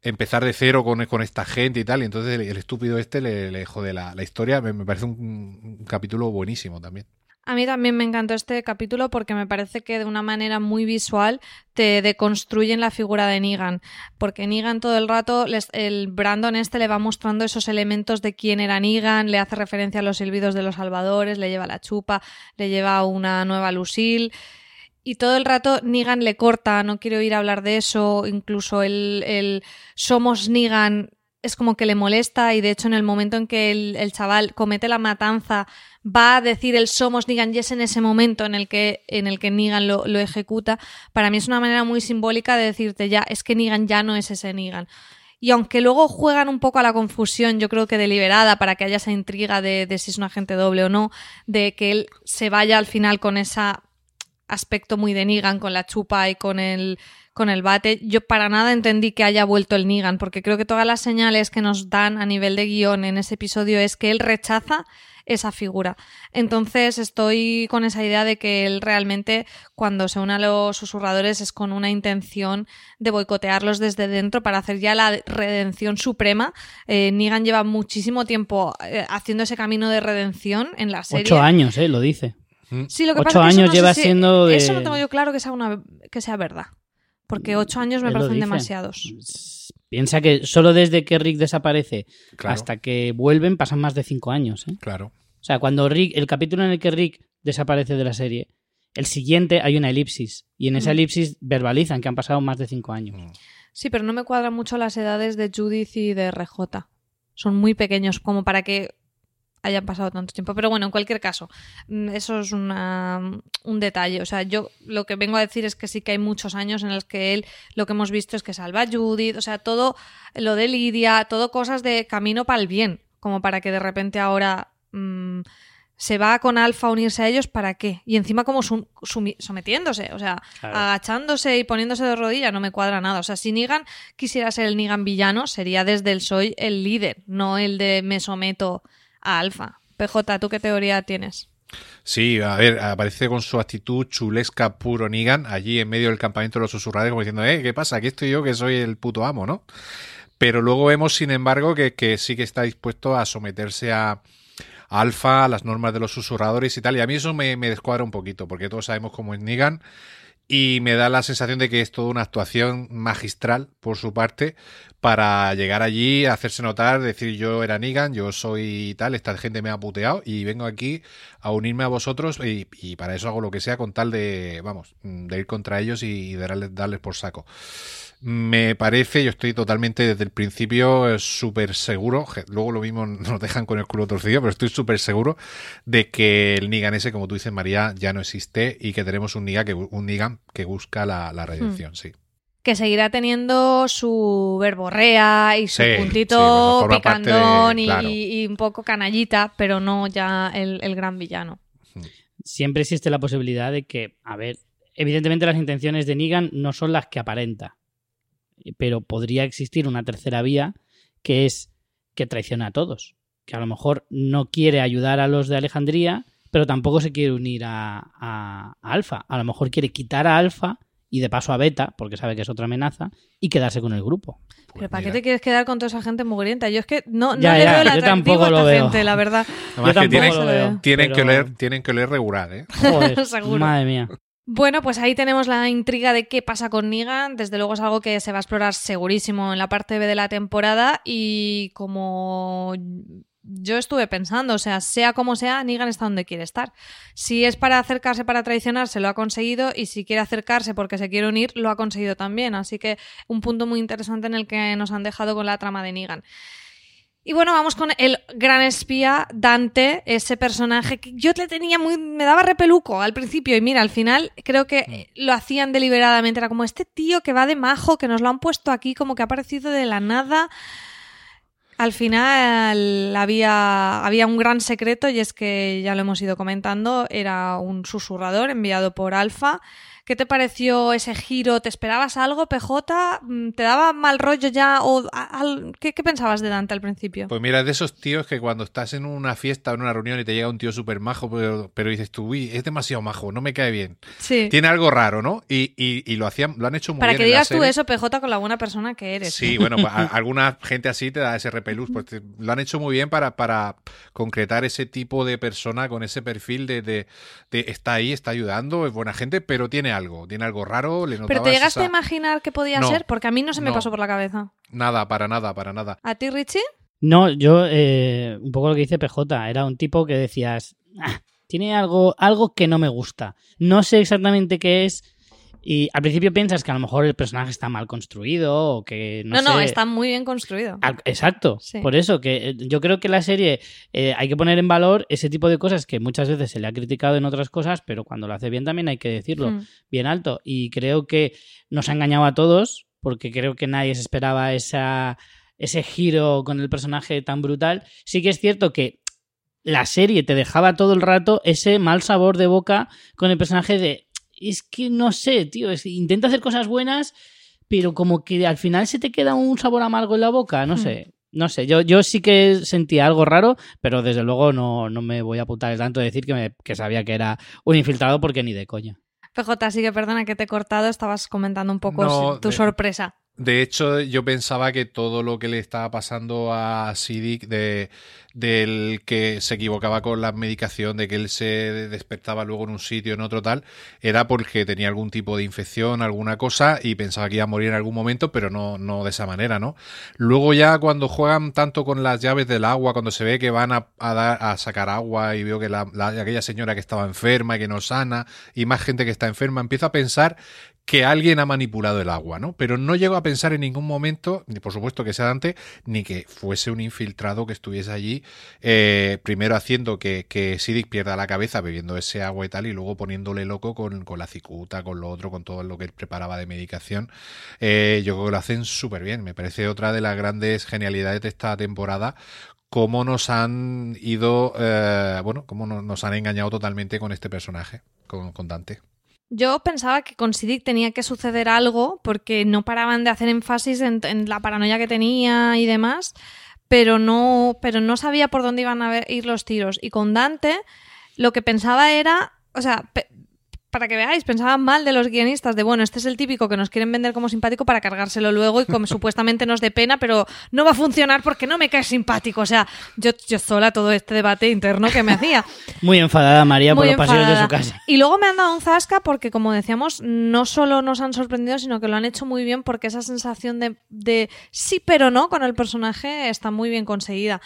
empezar de cero con, con esta gente y tal, y entonces el, estúpido este le, jode la, la historia. Me, me parece un, un capítulo buenísimo también. A mí también me encantó este capítulo porque me parece que de una manera muy visual te deconstruyen la figura de Negan. Porque Negan todo el rato, les- el Brandon este le va mostrando esos elementos de quién era Negan, le hace referencia a los silbidos de los salvadores, le lleva la chupa, le lleva una nueva Lucille. Y todo el rato Negan le corta, no quiero ir a hablar de eso, incluso el, el somos Negan es como que le molesta y de hecho en el momento en que el, el chaval comete la matanza va a decir el somos Negan y es en ese momento en el que, en el que lo, lo ejecuta, para mí es una manera muy simbólica de decirte ya, es que Negan ya no es ese Negan. Y aunque luego juegan un poco a la confusión, yo creo que deliberada para que haya esa intriga de, de si es un agente doble o no, de que él se vaya al final con ese aspecto muy de Negan, con la chupa y con el, con el bate, yo para nada entendí que haya vuelto el Negan, porque creo que todas las señales que nos dan a nivel de guion en ese episodio es que él rechaza esa figura. Entonces estoy con esa idea de que él realmente cuando se une a los susurradores es con una intención de boicotearlos desde dentro para hacer ya la redención suprema. Eh, Negan lleva muchísimo tiempo eh, haciendo ese camino de redención en la serie. Ocho años, ¿eh? Lo dice. Sí, lo que Ocho pasa es que eso años no lleva si- siendo de- Eso no tengo yo claro que sea, una, que sea verdad. Porque ocho años me parecen demasiados. Piensa que solo desde que Rick desaparece Claro. hasta que vuelven pasan más de cinco años. ¿eh? Claro. O sea, cuando Rick, el capítulo en el que Rick desaparece de la serie, el siguiente hay una elipsis. Y en esa Mm. elipsis verbalizan que han pasado más de cinco años. Mm. Sí, pero no me cuadran mucho las edades de Judith y de RJ. Son muy pequeños como para que hayan pasado tanto tiempo. Pero bueno, en cualquier caso, mm, eso es una- un detalle. O sea, yo lo que vengo a decir es que sí que hay muchos años en los que él lo que hemos visto es que salva a Judith, o sea, todo lo de Lidia, todo cosas de camino para el bien, como para que de repente ahora mm, se va con Alfa a unirse a ellos, ¿para qué? Y encima como sum- sumi- sometiéndose, o sea, Claro. agachándose y poniéndose de rodillas, no me cuadra nada. O sea, si Negan quisiera ser el Negan villano, sería desde el soy el líder, no el de me someto a Alfa. PJ, ¿tú qué teoría tienes? Sí, a ver, aparece con su actitud chulesca puro Negan allí en medio del campamento de los susurradores como diciendo, eh, ¿qué pasa? Aquí estoy yo que soy el puto amo, ¿no? Pero luego vemos, sin embargo, que, que sí que está dispuesto a someterse a, Alfa, a las normas de los susurradores y tal. Y a mí eso me, me descuadra un poquito, porque todos sabemos cómo es Negan. Y me da la sensación de que es toda una actuación magistral por su parte para llegar allí, hacerse notar, decir yo era Negan, yo soy tal, esta gente me ha puteado y vengo aquí a unirme a vosotros y, y para eso hago lo que sea con tal de, vamos, de ir contra ellos y, y darles, darles por saco. Me parece, yo estoy totalmente desde el principio eh, súper seguro, luego lo mismo nos dejan con el culo torcido, pero estoy súper seguro de que el Negan ese, como tú dices María, ya no existe y que tenemos un Negan que, un Negan que busca la, la redención, sí. Que seguirá teniendo su verborrea y su Sí, sí, puntito bueno, de- picantón y- un poco canallita, pero no ya el, el gran villano. Siempre existe la posibilidad de que, a ver, evidentemente las intenciones de Negan no son las que aparenta. Pero podría existir una tercera vía que es que traiciona a todos. Que a lo mejor no quiere ayudar a los de Alejandría, pero tampoco se quiere unir a, a- a Alfa. A lo mejor quiere quitar a Alfa y de paso a Beta, porque sabe que es otra amenaza, y quedarse con el grupo. Pues Pero ¿para mira. qué te quieres quedar con toda esa gente mugrienta? Yo es que no, no Ya, le ya, veo tampoco a esta lo veo. gente, la verdad. Además Yo que tampoco tienen, lo veo. tienen que oler, tienen que oler regular, ¿eh? Joder, Seguro. madre mía. Bueno, pues ahí tenemos la intriga de qué pasa con Negan. Desde luego es algo que se va a explorar segurísimo en la parte B de la temporada y como yo estuve pensando, o sea, sea como sea, Negan está donde quiere estar. Si es para acercarse para traicionarse, lo ha conseguido y si quiere acercarse porque se quiere unir, lo ha conseguido también. Así que un punto muy interesante en el que nos han dejado con la trama de Negan. Y bueno, vamos con el gran espía Dante, ese personaje que yo le tenía muy. me daba repeluco al principio y mira, al final creo que eh, lo hacían deliberadamente. Era como este tío que va de majo, que nos lo han puesto aquí, como que ha aparecido de la nada. Al final había, había un gran secreto y es que ya lo hemos ido comentando, era un susurrador enviado por Alfa. ¿Qué te pareció ese giro? ¿Te esperabas algo, PJ? Mm, ¿Te daba mal rollo ya? O, al- ¿qué, qué pensabas de Dante al principio? Pues mira, es de esos tíos que cuando estás en una fiesta o en una reunión y te llega un tío súper majo, pero, pero dices tú, uy, es demasiado majo, no me cae bien. Sí. Tiene algo raro, ¿no? Y, y, y lo hacían, lo han hecho muy Para bien. que en la digas tú eso, PJ, con la buena persona que eres. Sí, bueno, pues, a- alguna gente así te da ese repelús, pues te- lo han hecho muy bien para, para concretar ese tipo de persona con ese perfil de, de, de está ahí, está ayudando, es buena gente, pero tiene algo, tiene algo raro, le Pero te llegaste esa- a imaginar que podía No, ser, porque a mí no se me no. pasó por la cabeza. Nada, para nada, para nada. ¿A ti, Richie? No, yo, eh, un poco lo que dice PJ, era un tipo que decías, "Ah, tiene algo, algo que no me gusta. No sé exactamente qué es. Y al principio piensas que a lo mejor el personaje está mal construido o que no, No, no, sé. está muy bien construido. Exacto, Sí. por eso que eh, yo creo que la serie eh, hay que poner en valor ese tipo de cosas que muchas veces se le ha criticado en otras cosas, pero cuando lo hace bien también hay que decirlo Mm. bien alto. Y creo que nos ha engañado a todos, porque creo que nadie se esperaba esa, ese giro con el personaje tan brutal. Sí que es cierto que la serie te dejaba todo el rato ese mal sabor de boca con el personaje de. Es que no sé, tío, es- intenta hacer cosas buenas, pero como que al final se te queda un sabor amargo en la boca, no Hmm. sé. No sé, yo, yo sí que sentía algo raro, pero desde luego no, no me voy a apuntar tanto de decir que, me- que sabía que era un infiltrado porque ni de coña. PJ, así que perdona que te he cortado, estabas comentando un poco No, tu de- sorpresa. De hecho, yo pensaba que todo lo que le estaba pasando a Sidic de, del que se equivocaba con la medicación, de que él se despertaba luego en un sitio, en otro tal, era porque tenía algún tipo de infección, alguna cosa, y pensaba que iba a morir en algún momento, pero no, no de esa manera, ¿no? Luego ya cuando juegan tanto con las llaves del agua, cuando se ve que van a, dar, a sacar agua y veo que la, la- aquella señora que estaba enferma y que no sana, y más gente que está enferma, empiezo a pensar que alguien ha manipulado el agua, ¿no? Pero no llego a pensar en ningún momento, ni por supuesto que sea Dante, ni que fuese un infiltrado que estuviese allí, eh, primero haciendo que, que Sidic pierda la cabeza bebiendo ese agua y tal, y luego poniéndole loco con, con la cicuta, con lo otro, con todo lo que él preparaba de medicación. Eh, yo creo que lo hacen súper bien. Me parece otra de las grandes genialidades de esta temporada cómo nos han ido, eh, bueno, cómo no- nos han engañado totalmente con este personaje, con, con Dante. Yo pensaba que con Sidic tenía que suceder algo porque no paraban de hacer énfasis en, en la paranoia que tenía y demás, pero no, pero no sabía por dónde iban a ir los tiros. Y con Dante lo que pensaba era, o sea, para que veáis, pensaban mal de los guionistas de, bueno, este es el típico que nos quieren vender como simpático para cargárselo luego y como supuestamente nos dé pena, pero no va a funcionar porque no me cae simpático. O sea, yo, yo sola todo este debate interno que me hacía. Muy enfadada María por Muy los pasillos de su enfadada. casa. Y luego me han dado un zasca porque, como decíamos, no solo nos han sorprendido, sino que lo han hecho muy bien porque esa sensación de, de sí pero no con el personaje está muy bien conseguida.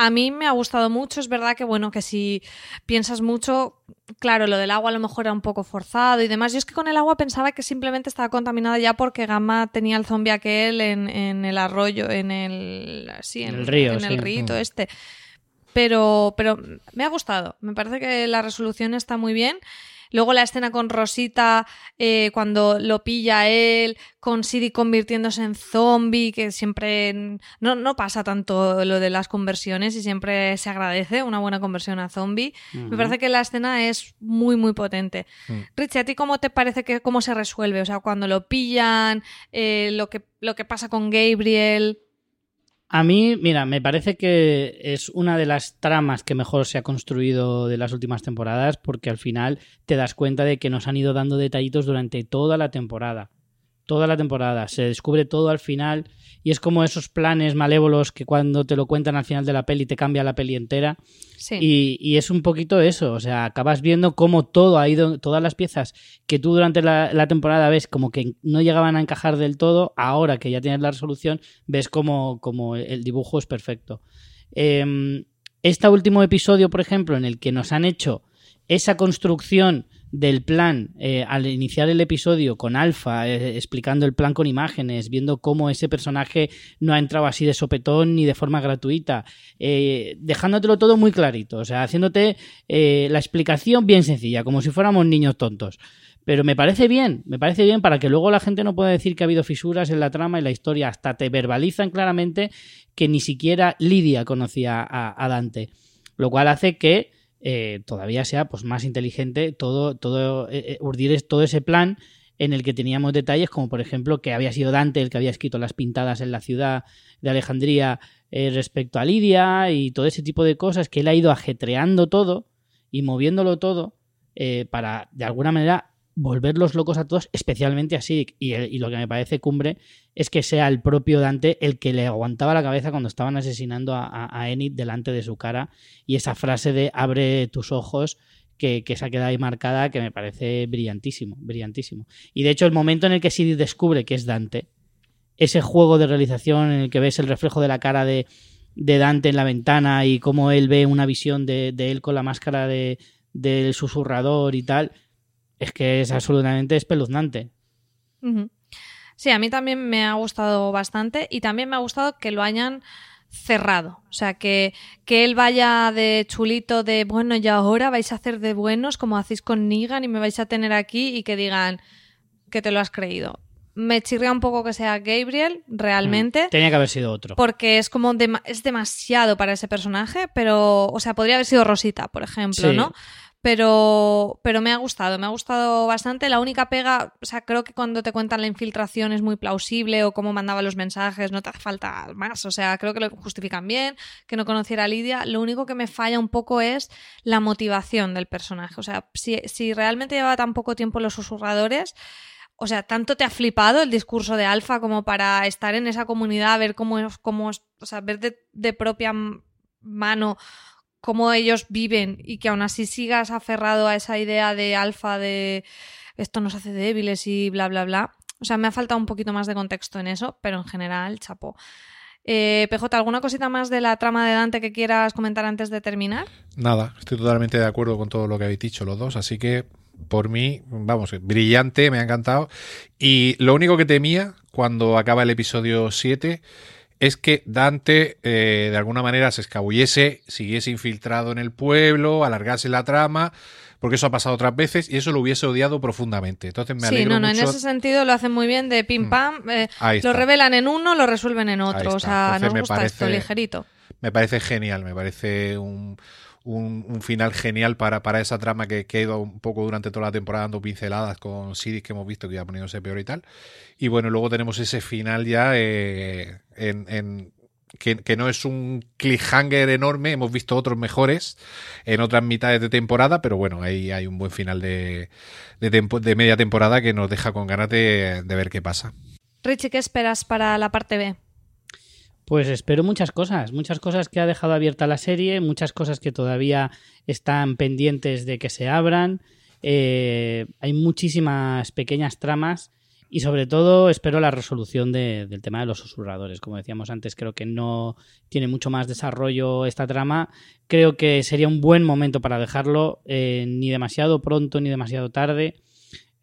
A mí me ha gustado mucho, es verdad que bueno, que si piensas mucho, claro, lo del agua a lo mejor era un poco forzado y demás. Yo es que con el agua pensaba que simplemente estaba contaminada ya porque Gamma tenía el zombie aquel en, en el arroyo, en el sí, En el río, en sí. el rito Mm. este pero, pero me ha gustado. Me parece que la resolución está muy bien. Luego la escena con Rosita, eh, cuando lo pilla él, con Sidi convirtiéndose en zombie, que siempre no, no pasa tanto lo de las conversiones y siempre se agradece una buena conversión a zombie. Me parece que la escena es muy, muy potente. Richie, ¿a ti cómo te parece que cómo se resuelve? O sea, cuando lo pillan, eh, lo, que, lo que pasa con Gabriel. A mí, mira, me parece que es una de las tramas que mejor se ha construido de las últimas temporadas porque al final te das cuenta de que nos han ido dando detallitos durante toda la temporada. Toda la temporada. Se descubre todo al final y es como esos planes malévolos que cuando te lo cuentan al final de la peli te cambia la peli entera. Sí. Y, y es un poquito eso, o sea, acabas viendo cómo todo ha ido, todas las piezas que tú durante la, la temporada ves como que no llegaban a encajar del todo, ahora que ya tienes la resolución, ves como, como el dibujo es perfecto. Eh, este último episodio, por ejemplo, en el que nos han hecho esa construcción del plan eh, al iniciar el episodio con Alfa, eh, explicando el plan con imágenes, viendo cómo ese personaje no ha entrado así de sopetón ni de forma gratuita, eh, dejándotelo todo muy clarito, o sea, haciéndote la explicación bien sencilla, como si fuéramos niños tontos. Pero me parece bien, me parece bien para que luego la gente no pueda decir que ha habido fisuras en la trama y la historia, hasta te verbalizan claramente que ni siquiera Lidia conocía a Dante, lo cual hace que eh, todavía sea pues más inteligente todo, todo eh, eh, urdir todo ese plan en el que teníamos detalles como por ejemplo que había sido Dante el que había escrito las pintadas en la ciudad de Alejandría eh, respecto a Lidia y todo ese tipo de cosas que él ha ido ajetreando todo y moviéndolo todo eh, para de alguna manera volverlos locos a todos, especialmente a Sidic. Y, y lo que me parece cumbre es que sea el propio Dante el que le aguantaba la cabeza cuando estaban asesinando a, a, Enid delante de su cara. Y esa frase de abre tus ojos, que, que se ha quedado ahí marcada, que me parece brillantísimo, brillantísimo. Y de hecho, el momento en el que Sidic descubre que es Dante, ese juego de realización en el que ves el reflejo de la cara de, de Dante en la ventana y cómo él ve una visión de, de él con la máscara de, del susurrador y tal, es que es absolutamente espeluznante. Sí, a mí también me ha gustado bastante y también me ha gustado que lo hayan cerrado. O sea, que, que él vaya de chulito de, bueno, y ahora vais a hacer de buenos como hacéis con Negan y me vais a tener aquí y que digan que te lo has creído. Me chirría un poco que sea Gabriel, realmente. Tenía que haber sido otro. Porque es como dema- es demasiado para ese personaje, pero, o sea, podría haber sido Rosita, por ejemplo, Sí. ¿no? Pero, pero me ha gustado, me ha gustado bastante. La única pega, o sea, creo que cuando te cuentan la infiltración es muy plausible o cómo mandaba los mensajes, no te hace falta más. O sea, creo que lo justifican bien, que no conociera a Lidia. Lo único que me falla un poco es la motivación del personaje. O sea, si, si realmente lleva tan poco tiempo los susurradores, o sea, tanto te ha flipado el discurso de Alfa como para estar en esa comunidad, ver cómo, cómo o sea, ver de, de propia mano cómo ellos viven y que aún así sigas aferrado a esa idea de alfa de esto nos hace débiles y bla, bla, bla. O sea, me ha faltado un poquito más de contexto en eso, pero en general, chapo. Eh, PJ, ¿alguna cosita más de la trama de Dante que quieras comentar antes de terminar? Nada, estoy totalmente de acuerdo con todo lo que habéis dicho los dos, así que por mí, vamos, brillante, me ha encantado. Y lo único que temía cuando acaba el episodio 7 es que Dante eh, de alguna manera se escabullese, siguiese infiltrado en el pueblo, alargase la trama, porque eso ha pasado otras veces y eso lo hubiese odiado profundamente. Entonces me alegro Sí, no, no, mucho. en ese sentido lo hacen muy bien de pim Mm. pam, eh, lo revelan en uno, lo resuelven en otro, o sea, Entonces nos me gusta esto ligerito. Me parece genial, me parece un, un, final genial para, para esa trama que, que ido un poco durante toda la temporada dando pinceladas con Sidis que hemos visto que iba poniéndose peor y tal. Y bueno, luego tenemos ese final ya eh, en, que, no es un cliffhanger enorme, hemos visto otros mejores en otras mitades de temporada, pero bueno, ahí hay un buen final de, de, tempo- de media temporada que nos deja con ganas de, de ver qué pasa. Richie, ¿qué esperas para la parte B? Pues espero muchas cosas, muchas cosas que ha dejado abierta la serie, muchas cosas que todavía están pendientes de que se abran. Eh, hay muchísimas pequeñas tramas y sobre todo espero la resolución de- del tema de los susurradores. Como decíamos antes, creo que no tiene mucho más desarrollo esta trama. Creo que sería un buen momento para dejarlo, eh, ni demasiado pronto ni demasiado tarde.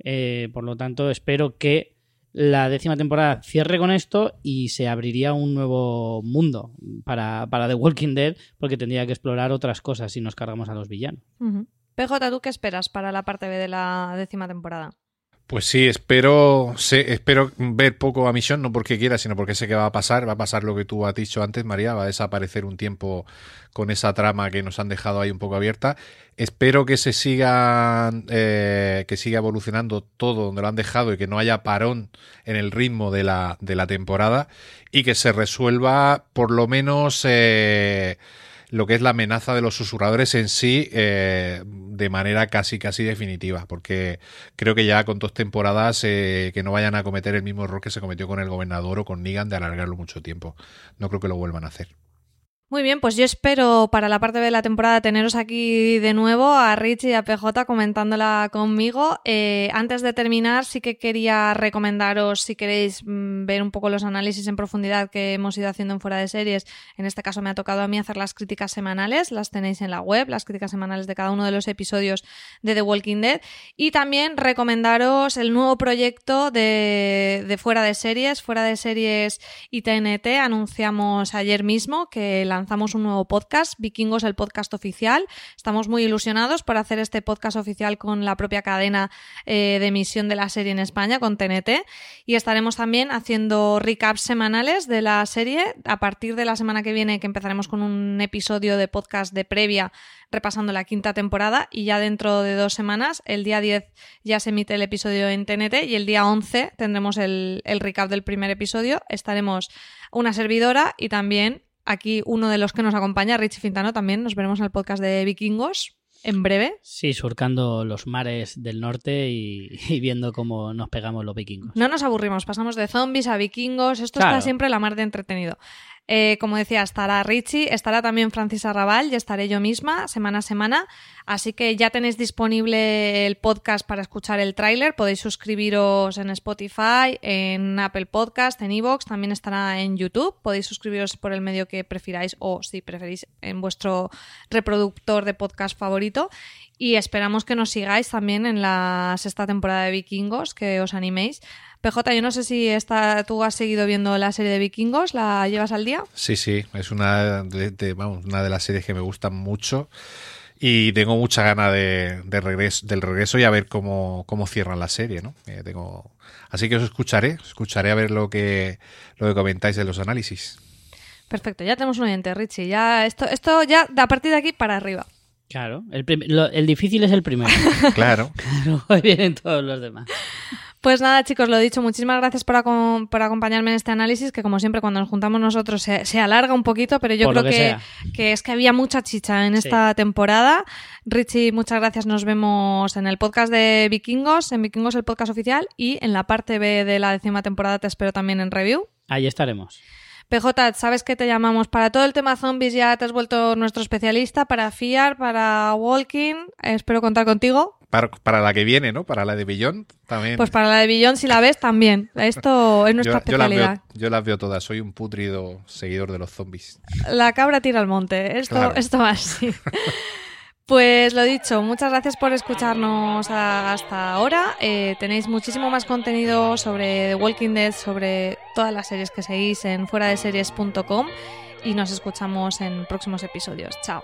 Eh, por lo tanto, espero que la décima temporada cierre con esto y se abriría un nuevo mundo para, para The Walking Dead porque tendría que explorar otras cosas si nos cargamos a los villanos. PJ, ¿tú qué esperas para la parte B de la décima temporada? Pues sí, espero, sé- espero ver poco a Misión, no porque quiera, sino porque sé que va a pasar. Va a pasar lo que tú has dicho antes, María. Va a desaparecer un tiempo con esa trama que nos han dejado ahí un poco abierta. Espero que se sigan, eh, que siga evolucionando todo donde lo han dejado y que no haya parón en el ritmo de la, de la temporada y que se resuelva por lo menos eh, lo que es la amenaza de los susurradores en sí eh, de manera casi casi definitiva porque creo que ya con dos temporadas eh, que no vayan a cometer el mismo error que se cometió con el gobernador o con Negan de alargarlo mucho tiempo. No creo que lo vuelvan a hacer Muy bien, pues yo espero para la parte B de la temporada teneros aquí de nuevo a Rich y a PJ comentándola conmigo. Eh, antes de terminar, sí que quería recomendaros, si queréis mm, ver un poco los análisis en profundidad que hemos ido haciendo en fuera de series, en este caso me ha tocado a mí hacer las críticas semanales, las tenéis en la web, las críticas semanales de cada uno de los episodios de The Walking Dead. Y también recomendaros el nuevo proyecto de, de fuera de series, fuera de series y TNT. Anunciamos ayer mismo que lanzamos un nuevo podcast, Vikingos, el podcast oficial. Estamos muy ilusionados por hacer este podcast oficial con la propia cadena eh, de emisión de la serie en España, con TNT. Y estaremos también haciendo recaps semanales de la serie. A partir de la semana que viene, que empezaremos con un episodio de podcast de previa repasando la quinta temporada y ya dentro de dos semanas, el día 10 ya se emite el episodio en TNT y el día 11 tendremos el, el recap del primer episodio. Estaremos una servidora y también aquí uno de los que nos acompaña, Richie Fintano, también nos veremos en el podcast de Vikingos en breve. Sí, surcando los mares del norte y, y viendo cómo nos pegamos los vikingos. No nos aburrimos, pasamos de zombies a vikingos, esto Claro. está siempre la mar de entretenido. Eh, como decía, estará Richie, estará también Francis Arrabal y estaré yo misma semana a semana. Así que ya tenéis disponible el podcast para escuchar el tráiler. Podéis suscribiros en Spotify, en Apple Podcast, en Evox, también estará en YouTube. Podéis suscribiros por el medio que prefiráis o si preferís en vuestro reproductor de podcast favorito. Y esperamos que nos sigáis también en la sexta temporada de Vikingos, que os animéis. PJ, yo no sé si esta, tú has seguido viendo la serie de Vikingos, ¿la llevas al día? Sí, sí, es una de, de- vamos, una de las series que me gustan mucho y tengo mucha gana de, de regreso, del regreso y a ver cómo, cómo cierran la serie, ¿no? Eh, tengo... Así que os escucharé, os escucharé a ver lo que, lo que comentáis de los análisis. Perfecto, ya tenemos un oyente, Richie. Ya, esto, esto ya, a partir de aquí para arriba. Claro, el, lo- el difícil es el primero. Claro. Luego vienen todos los demás. Pues nada, chicos, lo dicho, muchísimas gracias por, acom- por acompañarme en este análisis, que como siempre cuando nos juntamos nosotros se, se alarga un poquito, pero yo Por creo que que, es que había mucha chicha en Sí. esta temporada. Richie, muchas gracias, nos vemos en el podcast de Vikingos, en Vikingos el podcast oficial, y en la parte B de la décima temporada te espero también en review. Ahí estaremos. PJ, sabes que te llamamos para todo el tema zombies, ya te has vuelto nuestro especialista, para FIAR, para Walking, espero contar contigo. Para, para la que viene, ¿no? Para la de Billón también. Pues para la de Billón, si la ves, también. Esto es nuestra yo, yo las especialidad. veo, yo las veo todas. Soy un putrido seguidor de los zombies. La cabra tira al monte. Esto, Claro. esto va así. Pues lo dicho, muchas gracias por escucharnos hasta ahora. Eh, tenéis muchísimo más contenido sobre The Walking Dead, sobre todas las series que seguís en fuera de series.com y nos escuchamos en próximos episodios. Chao.